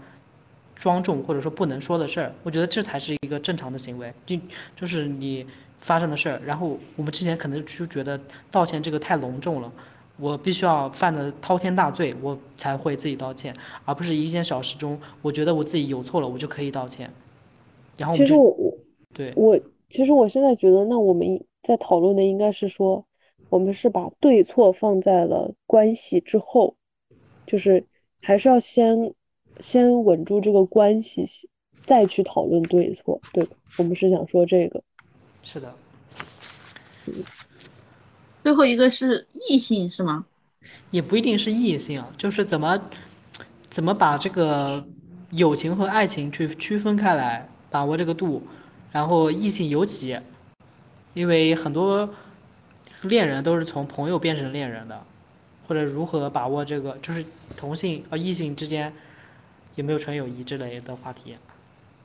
庄重或者说不能说的事儿。我觉得这才是一个正常的行为，就就是你发生的事儿，然后我们之前可能就觉得道歉这个太隆重了。我必须要犯的滔天大罪，我才会自己道歉，而不是一件小事中，我觉得我自己有错了，我就可以道歉。然后其实我对我其实我现在觉得，那我们在讨论的应该是说，我们是把对错放在了关系之后，就是还是要先先稳住这个关系，再去讨论对错，对吧？我们是想说这个。是的。最后一个是异性是吗？也不一定是异性啊，就是怎么怎么把这个友情和爱情去区分开来，把握这个度。然后异性尤其，因为很多恋人都是从朋友变成恋人的，或者如何把握这个，就是同性呃异性之间有没有纯友谊之类的话题。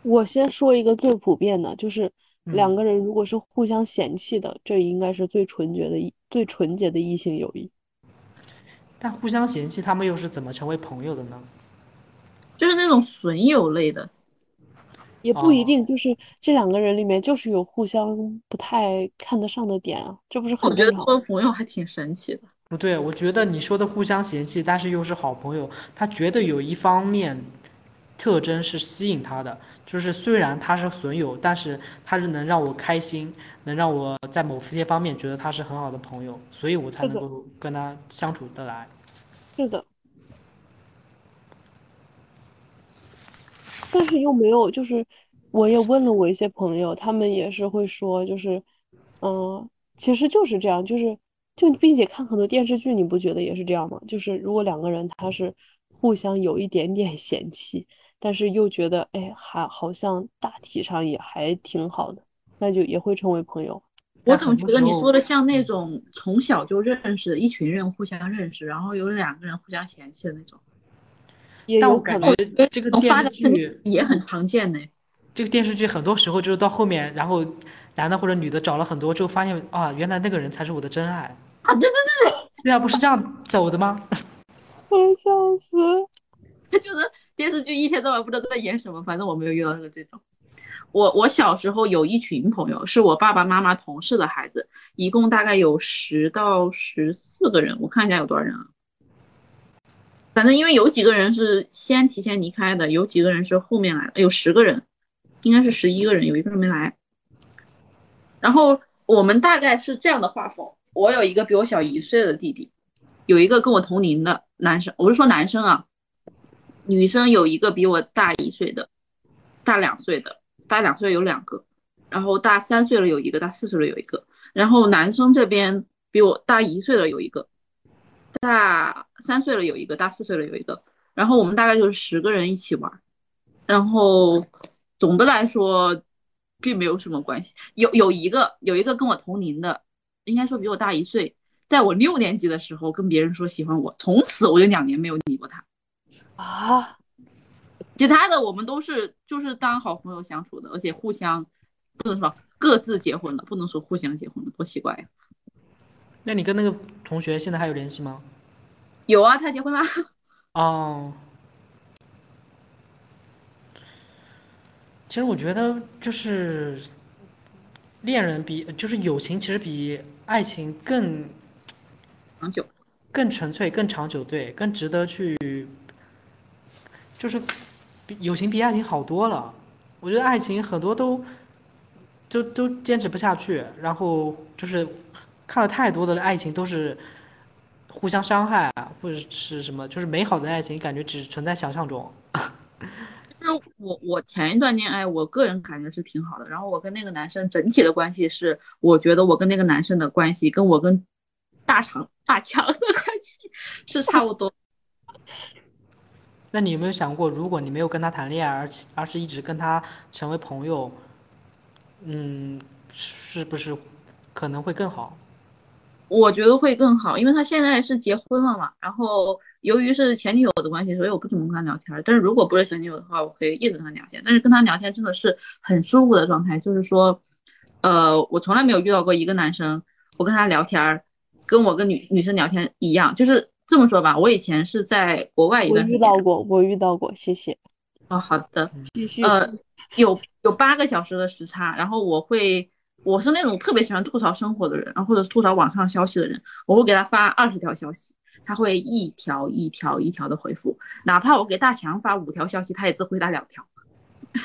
我先说一个最普遍的，就是嗯两个人如果是互相嫌弃的，这应该是最纯洁的异、最纯洁的异性友谊。但互相嫌弃，他们又是怎么成为朋友的呢？就是那种损友类的。也不一哦定，就是这两个人里面就是有互相不太看得上的点啊，这不是我觉得做朋友还挺神奇的。不对，我觉得你说的互相嫌弃，但是又是好朋友，他绝对有一方面特征是吸引他的，就是虽然他是损友，但是他是能让我开心，能让我在某些方面觉得他是很好的朋友，所以我才能够跟他相处得来。是的，但是又没有，就是我也问了我一些朋友，他们也是会说，就是，嗯，其实就是这样，就是就并且看很多电视剧，你不觉得也是这样吗？就是如果两个人他是互相有一点点嫌弃，但是又觉得，哎，还好像大体上也还挺好的，那就也会成为朋友。我怎么觉得你说的像那种从小就认识一群人互相认识，然后有两个人互相嫌弃的那种？也但有可能我感觉这个电视发的剧，也很常见呢。这个电视剧很多时候就是到后面，然后男的或者女的找了很多之后，发现啊，原来那个人才是我的真爱。啊，对对对对，对啊，不是这样走的吗？我笑死。他，就是电视剧一天到晚不知道在演什么，反正我没有遇到过这种。我我小时候有一群朋友，是我爸爸妈妈同事的孩子，一共大概有十到十四个人，我看一下有多少人啊。反正因为有几个人是先提前离开的，有几个人是后面来的，有十个人，应该是十一个人，有一个人没来。然后我们大概是这样的画风：我有一个比我小一岁的弟弟，有一个跟我同龄的男生，我是说男生啊，女生有一个比我大一岁的，大两岁的，大两岁有两个，然后大三岁了有一个，大四岁了有一个，然后男生这边比我大一岁的有一个，大三岁了有一个，大四岁了有一个，然后我们大概就是十个人一起玩，然后总的来说并没有什么关系，有有一个有一个跟我同龄的，应该说比我大一岁，在我六年级的时候跟别人说喜欢我，从此我就两年没有理过他。啊，其他的我们都是就是当好朋友相处的，而且互相不能说各自结婚了，不能说互相结婚了，多奇怪呀！那你跟那个同学现在还有联系吗？有啊，他结婚啦。哦，其实我觉得就是恋人比就是友情，其实比爱情更长久。更纯粹、更长久，对，更值得去，就是比友情比爱情好多了。我觉得爱情很多都都都坚持不下去，然后就是看了太多的爱情都是互相伤害啊，或者是什么，就是美好的爱情感觉只存在想象中。就是我我前一段恋爱，我个人感觉是挺好的。然后我跟那个男生整体的关系是，我觉得我跟那个男生的关系跟我跟大肠大强的关系是差不多。那你有没有想过，如果你没有跟他谈恋爱，而且而是一直跟他成为朋友，嗯，是不是可能会更好？我觉得会更好，因为他现在是结婚了嘛。然后由于是前女友的关系，所以我不怎么跟他聊天。但是如果不是前女友的话，我可以一直跟他聊天。但是跟他聊天真的是很舒服的状态，就是说，呃，我从来没有遇到过一个男生，我跟他聊天，跟我跟女女生聊天一样。就是这么说吧，我以前是在国外一段时间。遇到过，我遇到过，谢谢。哦，好的。继续。呃，有有八个小时的时差，然后我会，我是那种特别喜欢吐槽生活的人，然后或者吐槽网上消息的人，我会给他发二十条消息，他会一条一条一条的回复，哪怕我给大强发五条消息，他也只回答两条。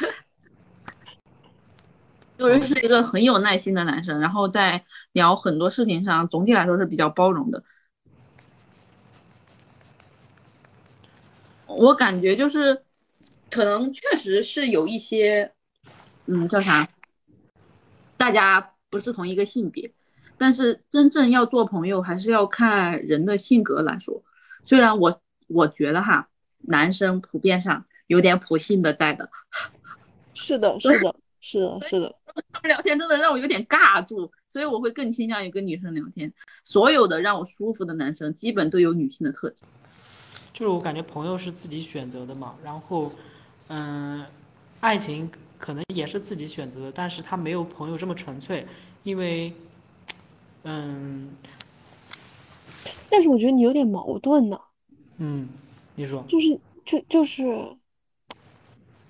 就是是一个很有耐心的男生，然后在聊很多事情上，总体来说是比较包容的。我感觉就是，可能确实是有一些，嗯，叫啥，大家不是同一个性别，但是真正要做朋友，还是要看人的性格来说。虽然我我觉得哈，男生普遍上有点普性的在的，是的，是的，是的，是的。他们聊天真的让我有点尬住，所以我会更倾向于跟女生聊天。所有的让我舒服的男生，基本都有女性的特质。就是我感觉朋友是自己选择的嘛，然后，嗯，爱情可能也是自己选择的，但是他没有朋友这么纯粹，因为，嗯。但是我觉得你有点矛盾呢，嗯，你说，就是就就是，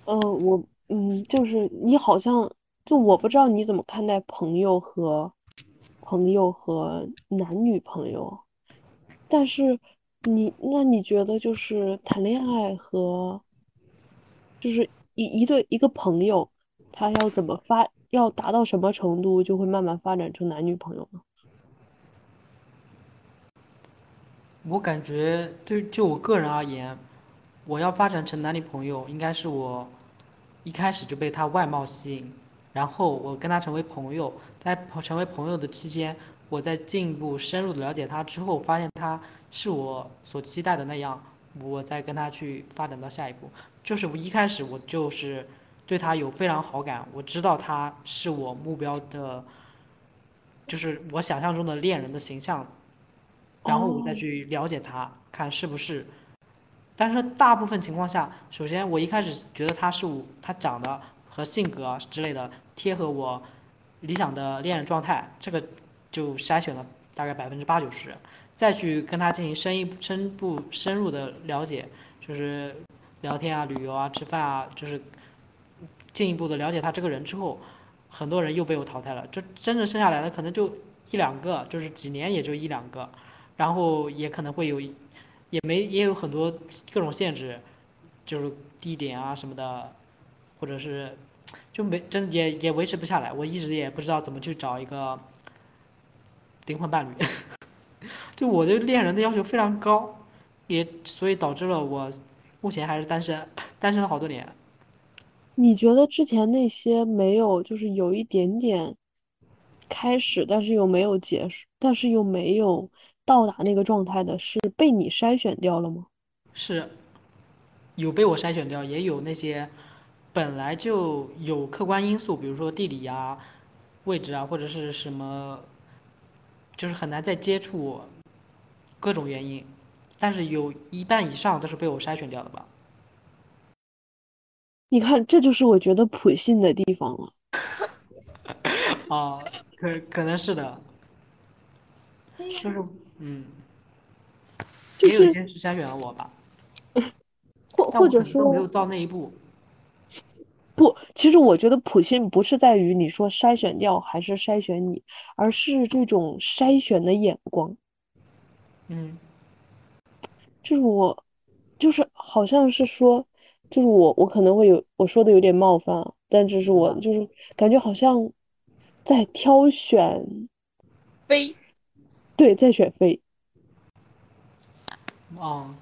嗯、我嗯，就是你好像就我不知道你怎么看待朋友和朋友和男女朋友，但是你那你觉得就是谈恋爱和就是一一对一个朋友，他要怎么发，要达到什么程度，就会慢慢发展成男女朋友呢？我感觉对就我个人而言，我要发展成男女朋友，应该是我一开始就被他外貌吸引，然后我跟他成为朋友，在成为朋友的期间，我在进一步深入的了解他之后，发现他是我所期待的那样，我再跟他去发展到下一步。就是我一开始我就是对他有非常好感，我知道他是我目标的，就是我想象中的恋人的形象，然后我再哦，去了解他，看是不是。但是大部分情况下，首先我一开始觉得他是我，他长得和性格啊之类的贴合我理想的恋人状态，这个就筛选了大概百分之八九十，再去跟他进行深一深步深入的了解，就是聊天啊、旅游啊、吃饭啊，就是进一步的了解他这个人之后，很多人又被我淘汰了，就真正剩下来的可能就一两个，就是几年也就一两个，然后也可能会有，也没也有很多各种限制，就是地点啊什么的，或者是就没真也也维持不下来，我一直也不知道怎么去找一个灵魂伴侣，就我对恋人的要求非常高，也所以导致了我目前还是单身，单身了好多年。你觉得之前那些没有，就是有一点点开始，但是又没有结束，但是又没有到达那个状态的，是被你筛选掉了吗？是有被我筛选掉，也有那些本来就有客观因素，比如说地理呀、位置啊，或者是什么，就是很难再接触，各种原因，但是有一半以上都是被我筛选掉的吧。你看，这就是我觉得普信的地方了。啊，可可能是的，就是嗯，就是也有一些是筛选了我吧，或或者说没有到那一步。不，其实我觉得普信不是在于你说筛选掉还是筛选你，而是这种筛选的眼光。嗯就是我，就是好像是说，就是我，我可能会有我说的有点冒犯啊，但这是我啊，就是感觉好像在挑选，非对，在选妃。啊，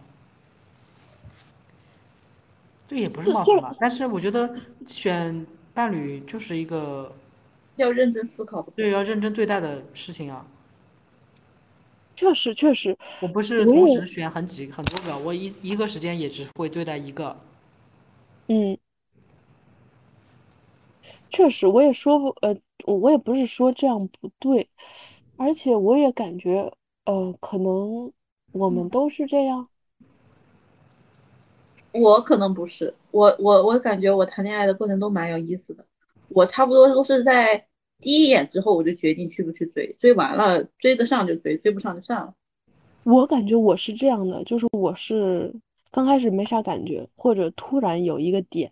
这也不是冒犯吧，但是我觉得选伴侣就是一个要认真思考的。对要认真对待的事情啊。确实确实，我不是同时选很几很多个，我一一个时间也只会对待一个。嗯，确实我也说不，呃，我也不是说这样不对，而且我也感觉，呃，可能我们都是这样。我可能不是，我我我感觉我谈恋爱的过程都蛮有意思的。我差不多都是在第一眼之后我就决定去不去追，追完了追得上就追，追不上就算了。我感觉我是这样的，就是我是刚开始没啥感觉，或者突然有一个点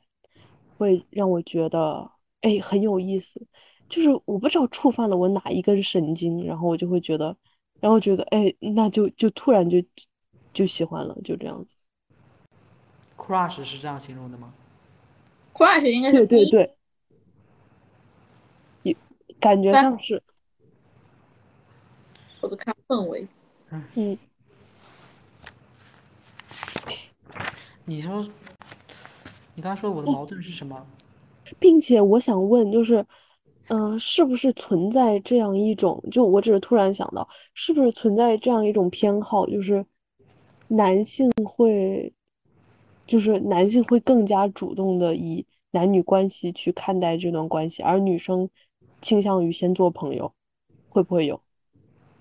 会让我觉得，哎，很有意思，就是我不知道触犯了我哪一根神经，然后我就会觉得，然后觉得，哎，那就就突然就就喜欢了，就这样子。crush 是这样形容的吗？crush 应该是，对对对，也感觉但像是，我都看氛围。嗯，你说你刚才说我的哦，矛盾是什么？并且我想问，就是，嗯、是不是存在这样一种，就我只是突然想到，是不是存在这样一种偏好，就是男性会，就是男性会更加主动的以男女关系去看待这段关系，而女生倾向于先做朋友，会不会有？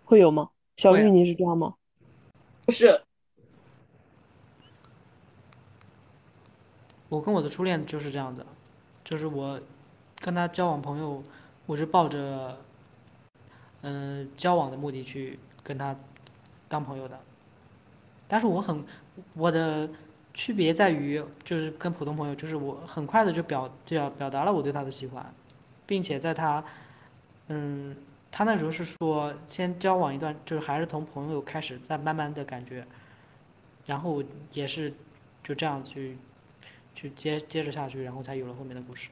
会有吗？小会啊绿，你是这样吗？不是，我跟我的初恋就是这样的，就是我跟他交往朋友，我是抱着嗯、交往的目的去跟他当朋友的。但是我很我的区别在于，就是跟普通朋友，就是我很快的就表表表达了我对他的喜欢，并且在他嗯，他那时候是说先交往一段，就是还是从朋友开始，再慢慢的感觉，然后也是就这样去去接接着下去，然后才有了后面的故事。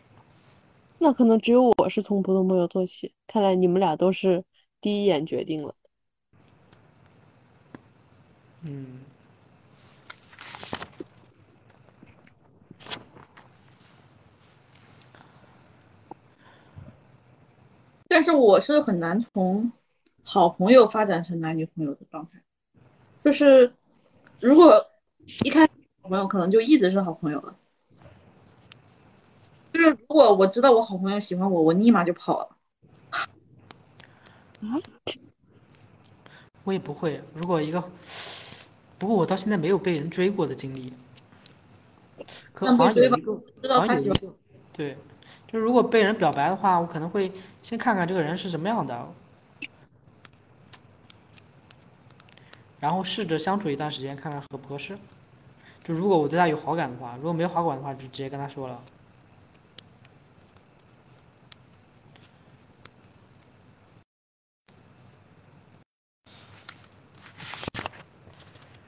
那可能只有我是从普通朋友做起，看来你们俩都是第一眼决定了。嗯，但是我是很难从好朋友发展成男女朋友的状态，就是如果一开始好朋友，可能就一直是好朋友了。就是如果我知道我好朋友喜欢我，我立马就跑了。我也不会。如果一个，不过我到现在没有被人追过的经历。可但好像被追吧有一个，知道他喜欢好像有一个，对，就如果被人表白的话，我可能会先看看这个人是什么样的，然后试着相处一段时间，看看合不合适。就如果我对他有好感的话，如果没有好感的话，就直接跟他说了。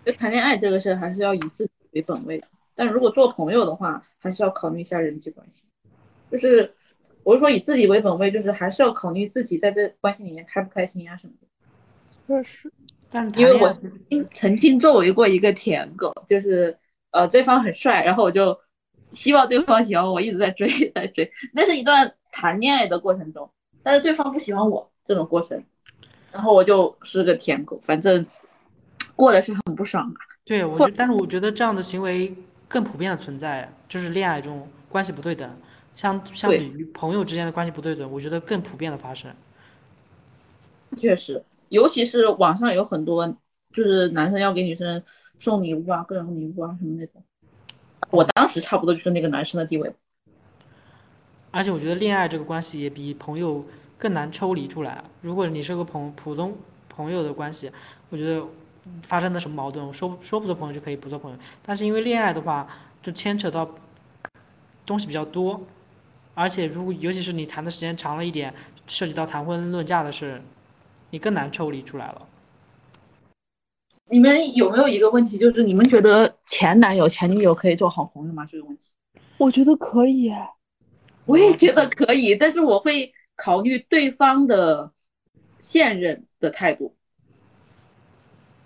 就谈恋爱这个事还是要以自己为本位的，但如果做朋友的话，还是要考虑一下人际关系。就是我是说以自己为本位，就是还是要考虑自己在这关系里面开不开心呀、什么的。确实，但是因为我曾经曾经作为过一个舔狗，就是呃对方很帅，然后我就希望对方喜欢我，一直在追 在追，那是一段谈恋爱的过程中，但是对方不喜欢我这种过程，然后我就是个舔狗，反正过得是很不爽啊。对，我或觉，但是我觉得这样的行为更普遍的存在，就是恋爱中关系不对等，相相比于朋友之间的关系不对等，我觉得更普遍的发生。确实，尤其是网上有很多，就是男生要给女生送礼物啊，各种礼物啊什么那种。我当时差不多就是那个男生的地位。而且我觉得恋爱这个关系也比朋友更难抽离出来。如果你是个朋普通朋友的关系，我觉得发生的什么矛盾，说说不做朋友就可以不做朋友。但是因为恋爱的话，就牵扯到东西比较多，而且如果尤其是你谈的时间长了一点，涉及到谈婚论嫁的事，你更难抽离出来了。你们有没有一个问题，就是你们觉得前男友、前女友可以做好朋友吗？这个问题，我觉得可以哎。我也觉得可以，但是我会考虑对方的现任的态度。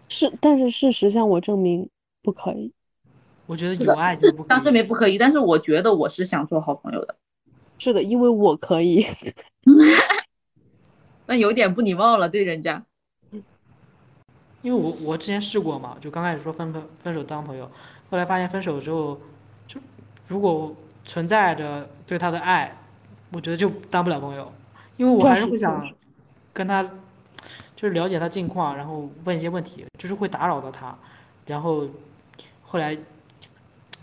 是，但是事实向我证明不可以。我觉得有爱就不可当证。明不可以，但是我觉得我是想做好朋友的，是的，因为我可以。那有点不礼貌了对人家。因为我我之前试过嘛，就刚开始说分分分手当朋友，后来发现分手之后，就如果存在着对他的爱，我觉得就当不了朋友，因为我还是会想跟他，就是了解他近况，然后问一些问题，就是会打扰到他，然后后来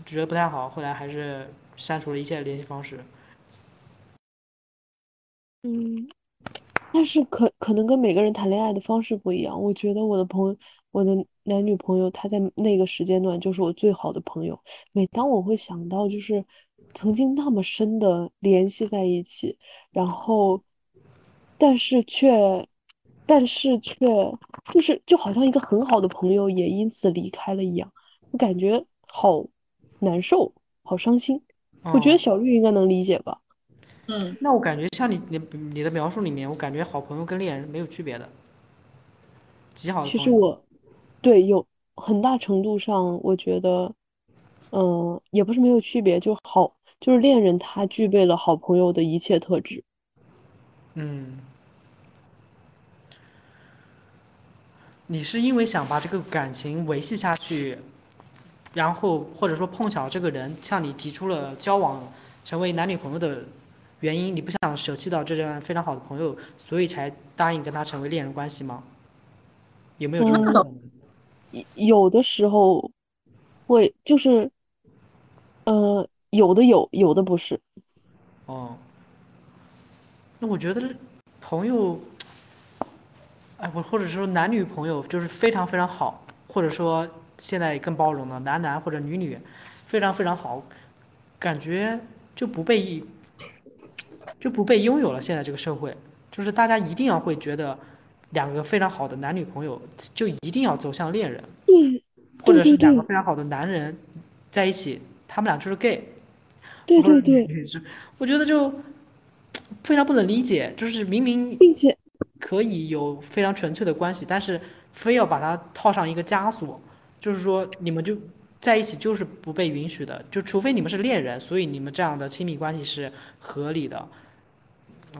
觉得不太好，后来还是删除了一切联系方式。嗯，但是可可能跟每个人谈恋爱的方式不一样。我觉得我的朋友，我的男女朋友，他在那个时间段就是我最好的朋友。每当我会想到，就是曾经那么深的联系在一起，然后，但是却，但是却就是就好像一个很好的朋友也因此离开了一样，我感觉好难受，好伤心。我觉得哦，小绿应该能理解吧。嗯，那我感觉像你你你的描述里面，我感觉好朋友跟恋人没有区别的，极好的。其实我对有很大程度上，我觉得，嗯，也不是没有区别，就好，就是恋人他具备了好朋友的一切特质。嗯。你是因为想把这个感情维系下去，然后或者说碰巧这个人向你提出了交往成为男女朋友的原因，你不想舍弃掉这段非常好的朋友，所以才答应跟他成为恋人关系吗？有没有这种可嗯，能？有的时候会就是，呃，有的有，有的不是。哦，那我觉得朋友，哎，我或者说男女朋友就是非常非常好，或者说现在更包容了，男男或者女女，非常非常好，感觉就不被就不被拥有了。现在这个社会，就是大家一定要会觉得两个非常好的男女朋友就一定要走向恋人，嗯，或者是两个非常好的男人在一起，他们俩就是 gay，对对对，我觉得就非常不能理解，就是明明并且可以有非常纯粹的关系，但是非要把它套上一个枷锁，就是说你们就在一起就是不被允许的，就除非你们是恋人，所以你们这样的亲密关系是合理的。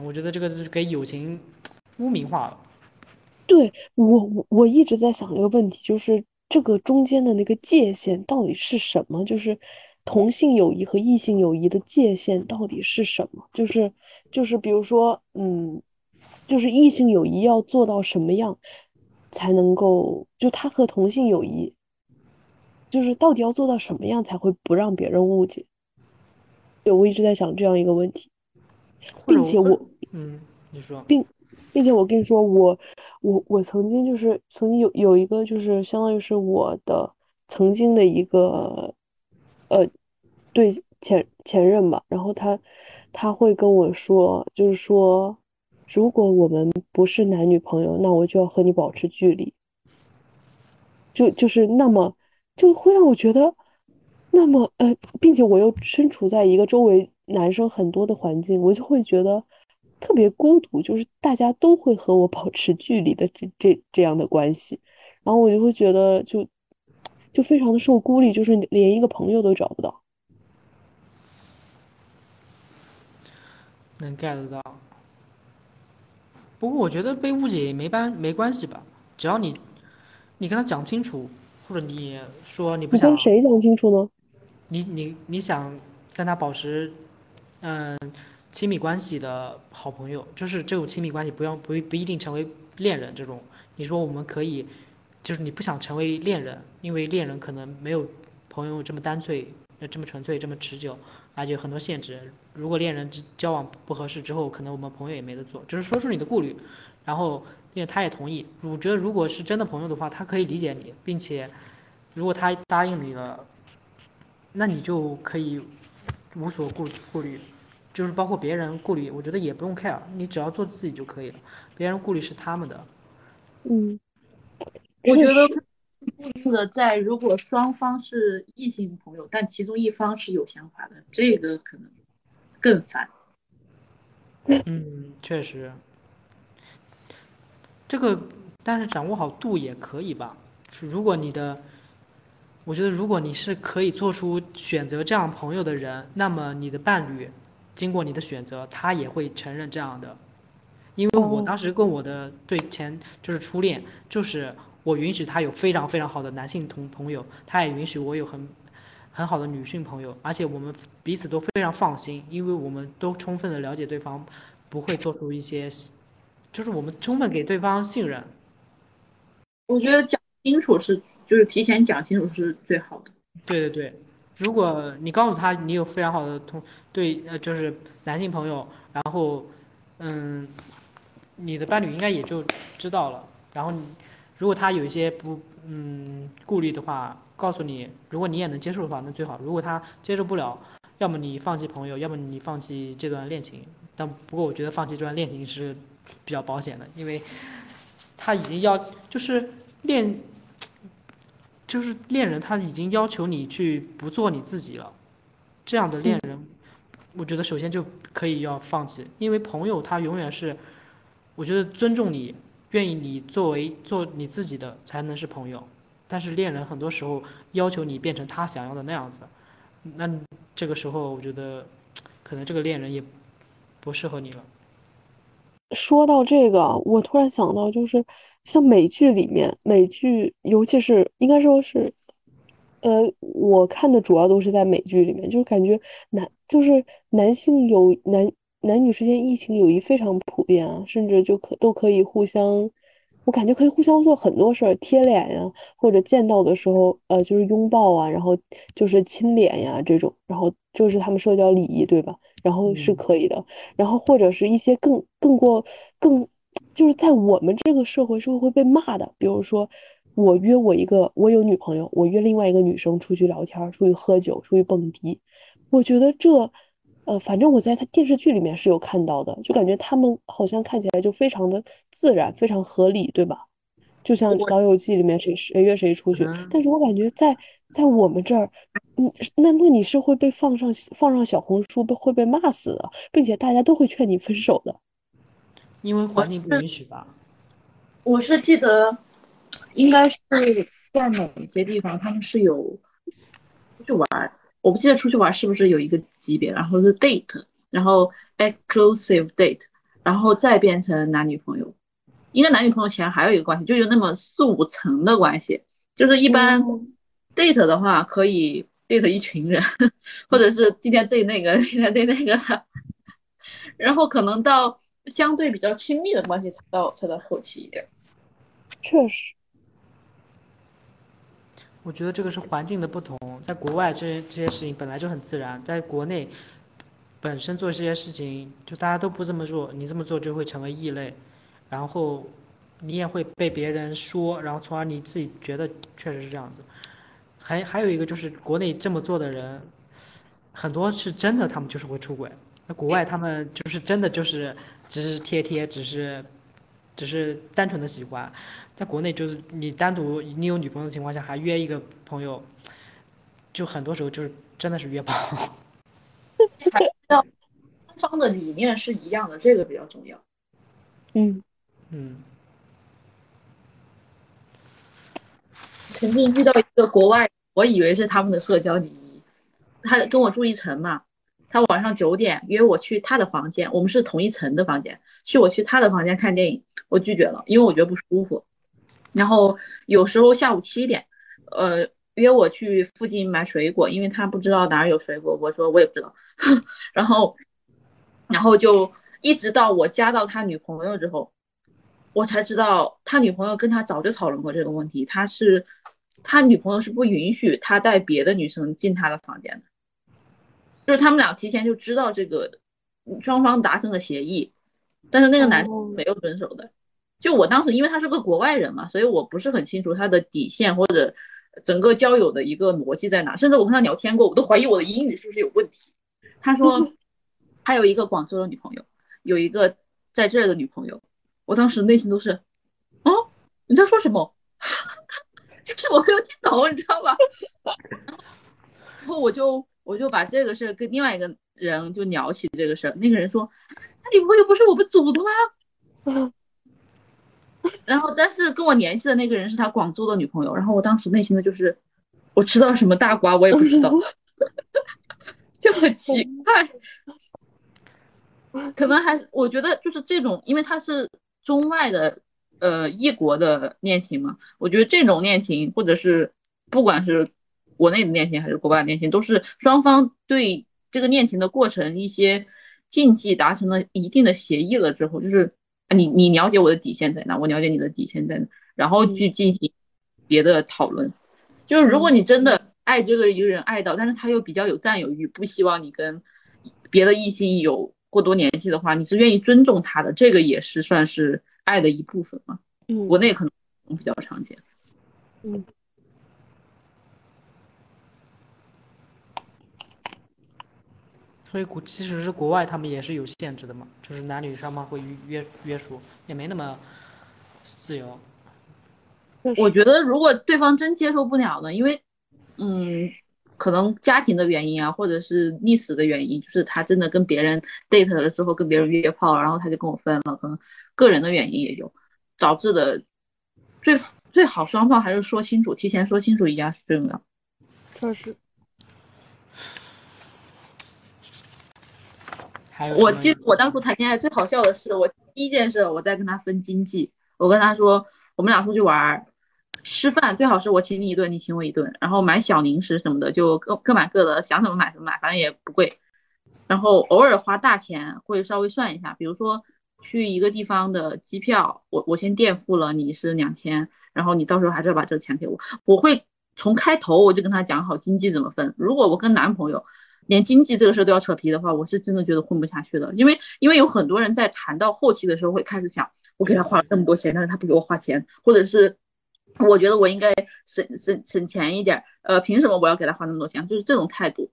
我觉得这个就是给友情污名化了。对我我一直在想一个问题，就是这个中间的那个界限到底是什么？就是同性友谊和异性友谊的界限到底是什么？就是就是比如说，嗯，就是异性友谊要做到什么样才能够，就他和同性友谊，就是到底要做到什么样才会不让别人误解？对，我一直在想这样一个问题，并且我嗯，你说，并并且我跟你说，我我我曾经就是曾经有有一个就是相当于是我的曾经的一个呃对前前任吧，然后他他会跟我说，就是说如果我们不是男女朋友，那我就要和你保持距离。就就是那么就会让我觉得，那么呃，并且我又身处在一个周围男生很多的环境，我就会觉得特别孤独，就是大家都会和我 保持距离的这这这样的关系，然后我就会觉得就就非常的受孤立，就是连一个朋友都找不到。能 get 到。不过我觉得被误解也没关没关系吧，只要你你跟他讲清楚，或者你说你不想，你跟谁讲清楚呢？你你你想跟他保持嗯亲密关系的好朋友，就是这种亲密关系不要不不一定成为恋人这种。你说我们可以，就是你不想成为恋人，因为恋人可能没有朋友这么单纯，这么纯粹，这么持久，而且很多限制。如果恋人交往不合适之后，可能我们朋友也没得做。就是说出你的顾虑，然后并且他也同意。我觉得如果是真的朋友的话，他可以理解你，并且如果他答应你了，那你就可以无所顾顾虑，就是包括别人顾虑，我觉得也不用 care，你只要做自己就可以了。别人顾虑是他们的。嗯，我觉得顾虑的在如果双方是异性朋友，但其中一方是有想法的，这个可能更烦。嗯，确实，这个但是掌握好度也可以吧。是如果你的，我觉得如果你是可以做出选择这样朋友的人，那么你的伴侣经过你的选择，他也会承认这样的。因为我哦，当时跟我的对前就是初恋，就是我允许他有非常非常好的男性同朋友，他也允许我有很很好的女性朋友，而且我们彼此都非常放心，因为我们都充分的了解对方，不会做出一些，就是我们充分给对方信任。我觉得讲清楚是，就是提前讲清楚是最好的。对对对，如果你告诉他你有非常好的同对呃就是男性朋友，然后嗯你的伴侣应该也就知道了。然后你如果他有一些不嗯顾虑的话，告诉你，如果你也能接受的话，那最好。如果他接受不了，要么你放弃朋友，要么你放弃这段恋情。但不过我觉得放弃这段恋情是比较保险的，因为他已经要就是恋就是恋人，他已经要求你去不做你自己了。这样的恋，人，我觉得首先就可以要放弃，因为朋友他永远是。我觉得尊重你，愿意你作为做你自己的才能是朋友，但是恋人很多时候要求你变成他想要的那样子，那这个时候我觉得可能这个恋人也不适合你了。说到这个，我突然想到，就是像美剧里面，美剧尤其是应该说是呃，我看的主要都是在美剧里面，就是感觉男就是男性有男男女之间异性友谊非常普遍啊，甚至就可都可以互相，我感觉可以互相做很多事儿，贴脸呀，或者见到的时候，呃，就是拥抱啊，然后就是亲脸呀这种，然后就是他们社交礼仪，对吧？然后是嗯可以的，然后或者是一些更更过更，就是在我们这个社会是会被骂的，比如说我约我一个我有女朋友，我约另外一个女生出去聊天儿出去喝酒，出去蹦迪，我觉得这，呃，反正我在他电视剧里面是有看到的，就感觉他们好像看起来就非常的自然，非常合理，对吧？就像《老友记》里面谁谁约谁出去，嗯，但是我感觉在在我们这儿，嗯，那那你是会被放上放上小红书，被会被骂死的，并且大家都会劝你分手的。因为环境不允许吧。我是记得，应该是在某些地方他们是有出去玩儿，我不记得出去玩儿是不是有一个级别，然后是 date，然后 exclusive date，然后再变成男女朋友。应该男女朋友前还有一个关系，就有那么四五层的关系。就是一般嗯 date 的话，可以 date 一群人，或者是今天 date 那个，今天 date 那个，然后可能到相对比较亲密的关系才到才到后期一点。确实，我觉得这个是环境的不同，在国外这些这些事情本来就很自然，在国内本身做这些事情就大家都不这么做，你这么做就会成为异类，然后你也会被别人说，然后从而你自己觉得确实是这样子。还还有一个就是国内这么做的人，很多是真的，他们就是会出轨。那国外他们就是真的就是只是贴贴，只是只是单纯的喜欢。在国内就是你单独你有女朋友的情况下还约一个朋友，就很多时候就是真的是约炮。还 要双方的理念是一样的，这个比较重要。嗯，嗯，曾经遇到一个国外，我以为是他们的社交礼仪，他跟我住一层嘛，他晚上九点约我去他的房间，我们是同一层的房间，去我去他的房间看电影，我拒绝了，因为我觉得不舒服。然后有时候下午七点，呃，约我去附近买水果，因为他不知道哪儿有水果，我说我也不知道，然后，然后就一直到我加到他女朋友之后，我才知道他女朋友跟他早就讨论过这个问题，他是他女朋友是不允许他带别的女生进他的房间的，就是他们俩提前就知道这个双方达成的协议，但是那个男生哦没有遵守的。就我当时因为他是个国外人嘛，所以我不是很清楚他的底线或者整个交友的一个逻辑在哪，甚至我跟他聊天过，我都怀疑我的英语是不是有问题。他说 他有一个广州的女朋友，有一个在这儿的女朋友，我当时内心都是，哦，你在说什么？就是我没有听懂，你知道吧？然后我就我就把这个事儿跟另外一个人就聊起这个事儿，那个人说他女朋友不是我们组的吗？然后但是跟我联系的那个人是他广州的女朋友，然后我当时内心的就是我吃到什么大瓜我也不知道，就很奇怪。可能还是我觉得就是这种，因为他是中外的呃异国的恋情嘛，我觉得这种恋情或者是不管是国内的恋情还是国外的恋情，都是双方对这个恋情的过程一些禁忌达成了一定的协议了之后，就是啊你你了解我的底线在哪，我了解你的底线在哪，然后去进行别的讨论。就是如果你真的爱这个一个人爱到，但是他又比较有占有欲，不希望你跟别的异性有过多联系的话，你是愿意尊重他的，这个也是算是爱的一部分嘛。嗯国内可能比较常见。嗯，所以国其实是国外他们也是有限制的嘛，就是男女双方会约约约束，也没那么自由。我觉得如果对方真接受不了呢，因为嗯，可能家庭的原因啊，或者是历史的原因，就是他真的跟别人 date 了之后跟别人约炮，然后他就跟我分了，可能个人的原因也有导致的。最最好双方还是说清楚，提前说清楚一样是最重要。确实，还有我记得我当初谈恋爱最好笑的是，我第一件事我在跟他分经济，我跟他说我们俩出去玩儿，吃饭最好是我请你一顿，你请我一顿，然后买小零食什么的就各各买各的，想怎么买怎么买，反正也不贵。然后偶尔花大钱会稍微算一下，比如说去一个地方的机票，我我先垫付了，你是两千，然后你到时候还是要把这个钱给我，我会从开头我就跟他讲好经济怎么分。如果我跟男朋友连经济这个事都要扯皮的话，我是真的觉得混不下去的，因为因为有很多人在谈到后期的时候会开始想，我给他花了这么多钱，但是他不给我花钱，或者是我觉得我应该省省省钱一点，呃，凭什么我要给他花那么多钱？就是这种态度。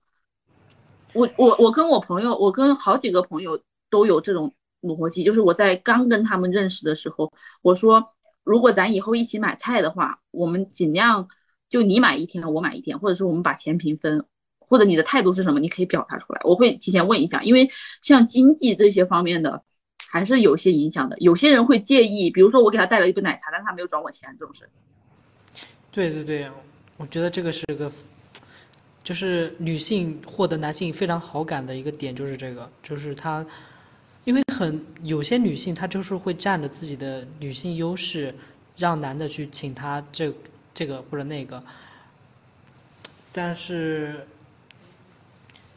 我我我跟我朋友，我跟好几个朋友都有这种逻辑，就是我在刚跟他们认识的时候，我说如果咱以后一起买菜的话，我们尽量就你买一天，我买一天，或者是我们把钱平分，或者你的态度是什么，你可以表达出来，我会提前问一下，因为像经济这些方面的还是有些影响的，有些人会介意，比如说我给他带了一杯奶茶，但他没有转我钱这种事。对对对，我觉得这个是个。就是女性获得男性非常好感的一个点，就是这个，就是她，因为很有些女性她就是会占着自己的女性优势，让男的去请她这这个或者那个，但是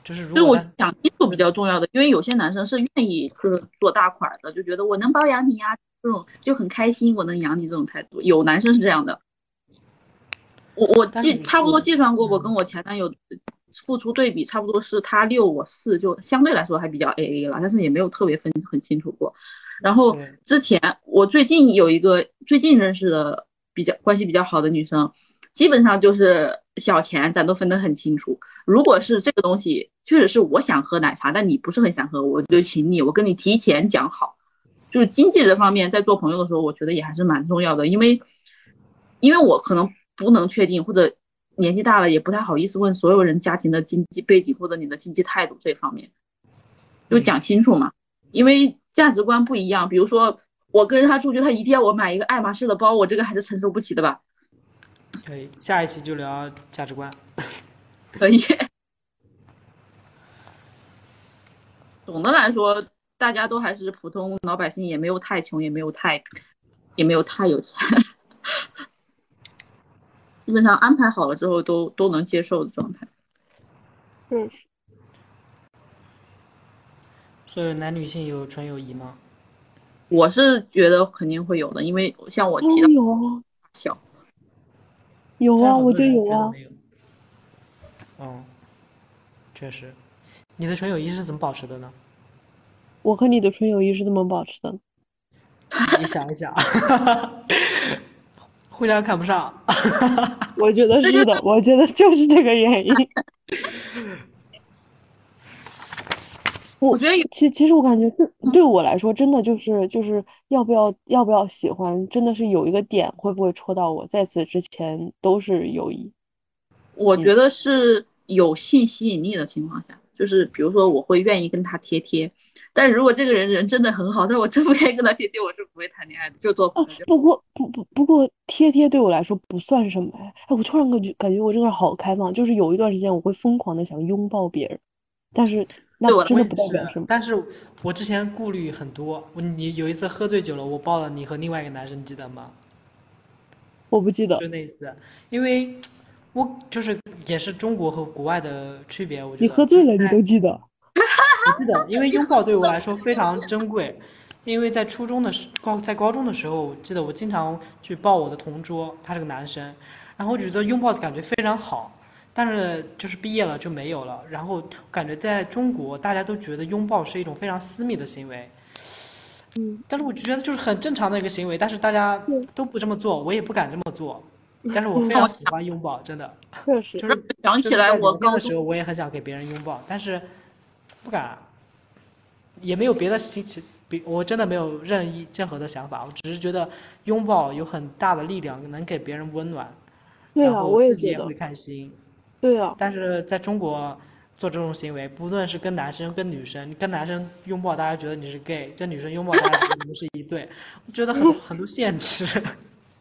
就是如果我讲清楚比较重要的，因为有些男生是愿意就是做大款的，就觉得我能包养你呀，这种就很开心，我能养你这种态度，有男生是这样的。我我计差不多计算过，我跟我前男友付出对比，差不多是他六我四，就相对来说还比较 A A 了，但是也没有特别分很清楚过。然后之前我最近有一个最近认识的比较关系比较好的女生，基本上就是小钱咱都分得很清楚。如果是这个东西确实是我想喝奶茶，但你不是很想喝，我就请你，我跟你提前讲好。就是经济这方面，在做朋友的时候，我觉得也还是蛮重要的，因为因为我可能。不能确定，或者年纪大了也不太好意思问所有人家庭的经济背景或者你的经济态度这方面，就讲清楚嘛。因为价值观不一样，比如说我跟他出去，他一定要我买一个爱马仕的包，我这个还是承受不起的吧。可以，下一期就聊价值观。可以。总的来说，大家都还是普通老百姓，也没有太穷，也没有太，也没有太有钱。基本上安排好了之后，都都能接受的状态。嗯。所以男女性有纯友谊吗？我是觉得肯定会有的，因为像我提到有啊，小有啊，我就有啊。嗯，确实。你的纯友谊是怎么保持的呢？我和你的纯友谊是怎么保持的？你想一想。互相看不上，我觉得是的，我觉得就是这个原因。我觉得其其实我感觉对对我来说，真的就是就是要不要要不要喜欢，真的是有一个点会不会戳到我，在此之前都是友谊。我觉得是有性吸引力的情况下，就是比如说我会愿意跟他贴贴。但如果这个人人真的很好，但我真不愿意跟他贴贴，我是不会谈恋爱的，就做朋友。不过不不不过贴贴对我来说不算什么哎，哎，我突然感觉感觉我这个人好开放，就是有一段时间我会疯狂的想拥抱别人，但是那真的不代表什么。但是我之前顾虑很多，我你有一次喝醉酒了，我抱了你和另外一个男生，你记得吗？我不记得。就那一次，因为我就是也是中国和国外的区别，我觉得。你喝醉了，你都记得。我记得，因为拥抱对我来说非常珍贵。因为在初中的时高在高中的时候，我记得我经常去抱我的同桌，他是个男生，然后我觉得拥抱的感觉非常好。但是就是毕业了就没有了。然后感觉在中国，大家都觉得拥抱是一种非常私密的行为。嗯，但是我觉得就是很正常的一个行为，但是大家都不这么做，我也不敢这么做。但是我非常喜欢拥抱，真的。确实。就是想起来我高中的时候，我也很想给别人拥抱，但是。不敢，也没有别的心情，比我真的没有任意任何的想法，我只是觉得拥抱有很大的力量，能给别人温暖，对啊，我也觉得会开心，对啊。但是在中国做这种行为，不论是跟男生跟女生，跟男生拥抱大家觉得你是 gay，跟女生拥抱大家觉得你们是一对，我觉得很 很多限制，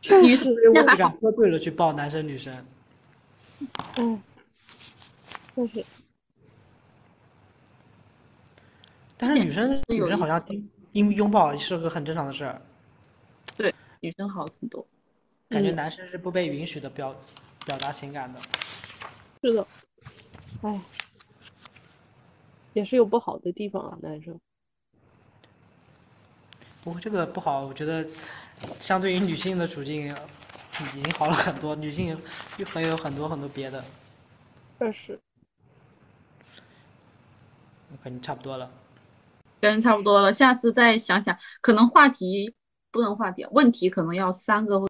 确实，我只敢喝醉了去抱男生女生，嗯，确实。但是女生女生好像拥拥抱是个很正常的事儿。对，女生好很多。感觉嗯男生是不被允许的表表达情感的。是的，哎，也是有不好的地方啊，男生。不过这个不好，我觉得相对于女性的处境已经好了很多，女性又还有很多很多别的，确实，感觉差不多了。跟差不多了，下次再想想，可能话题不能话题，问题可能要三个或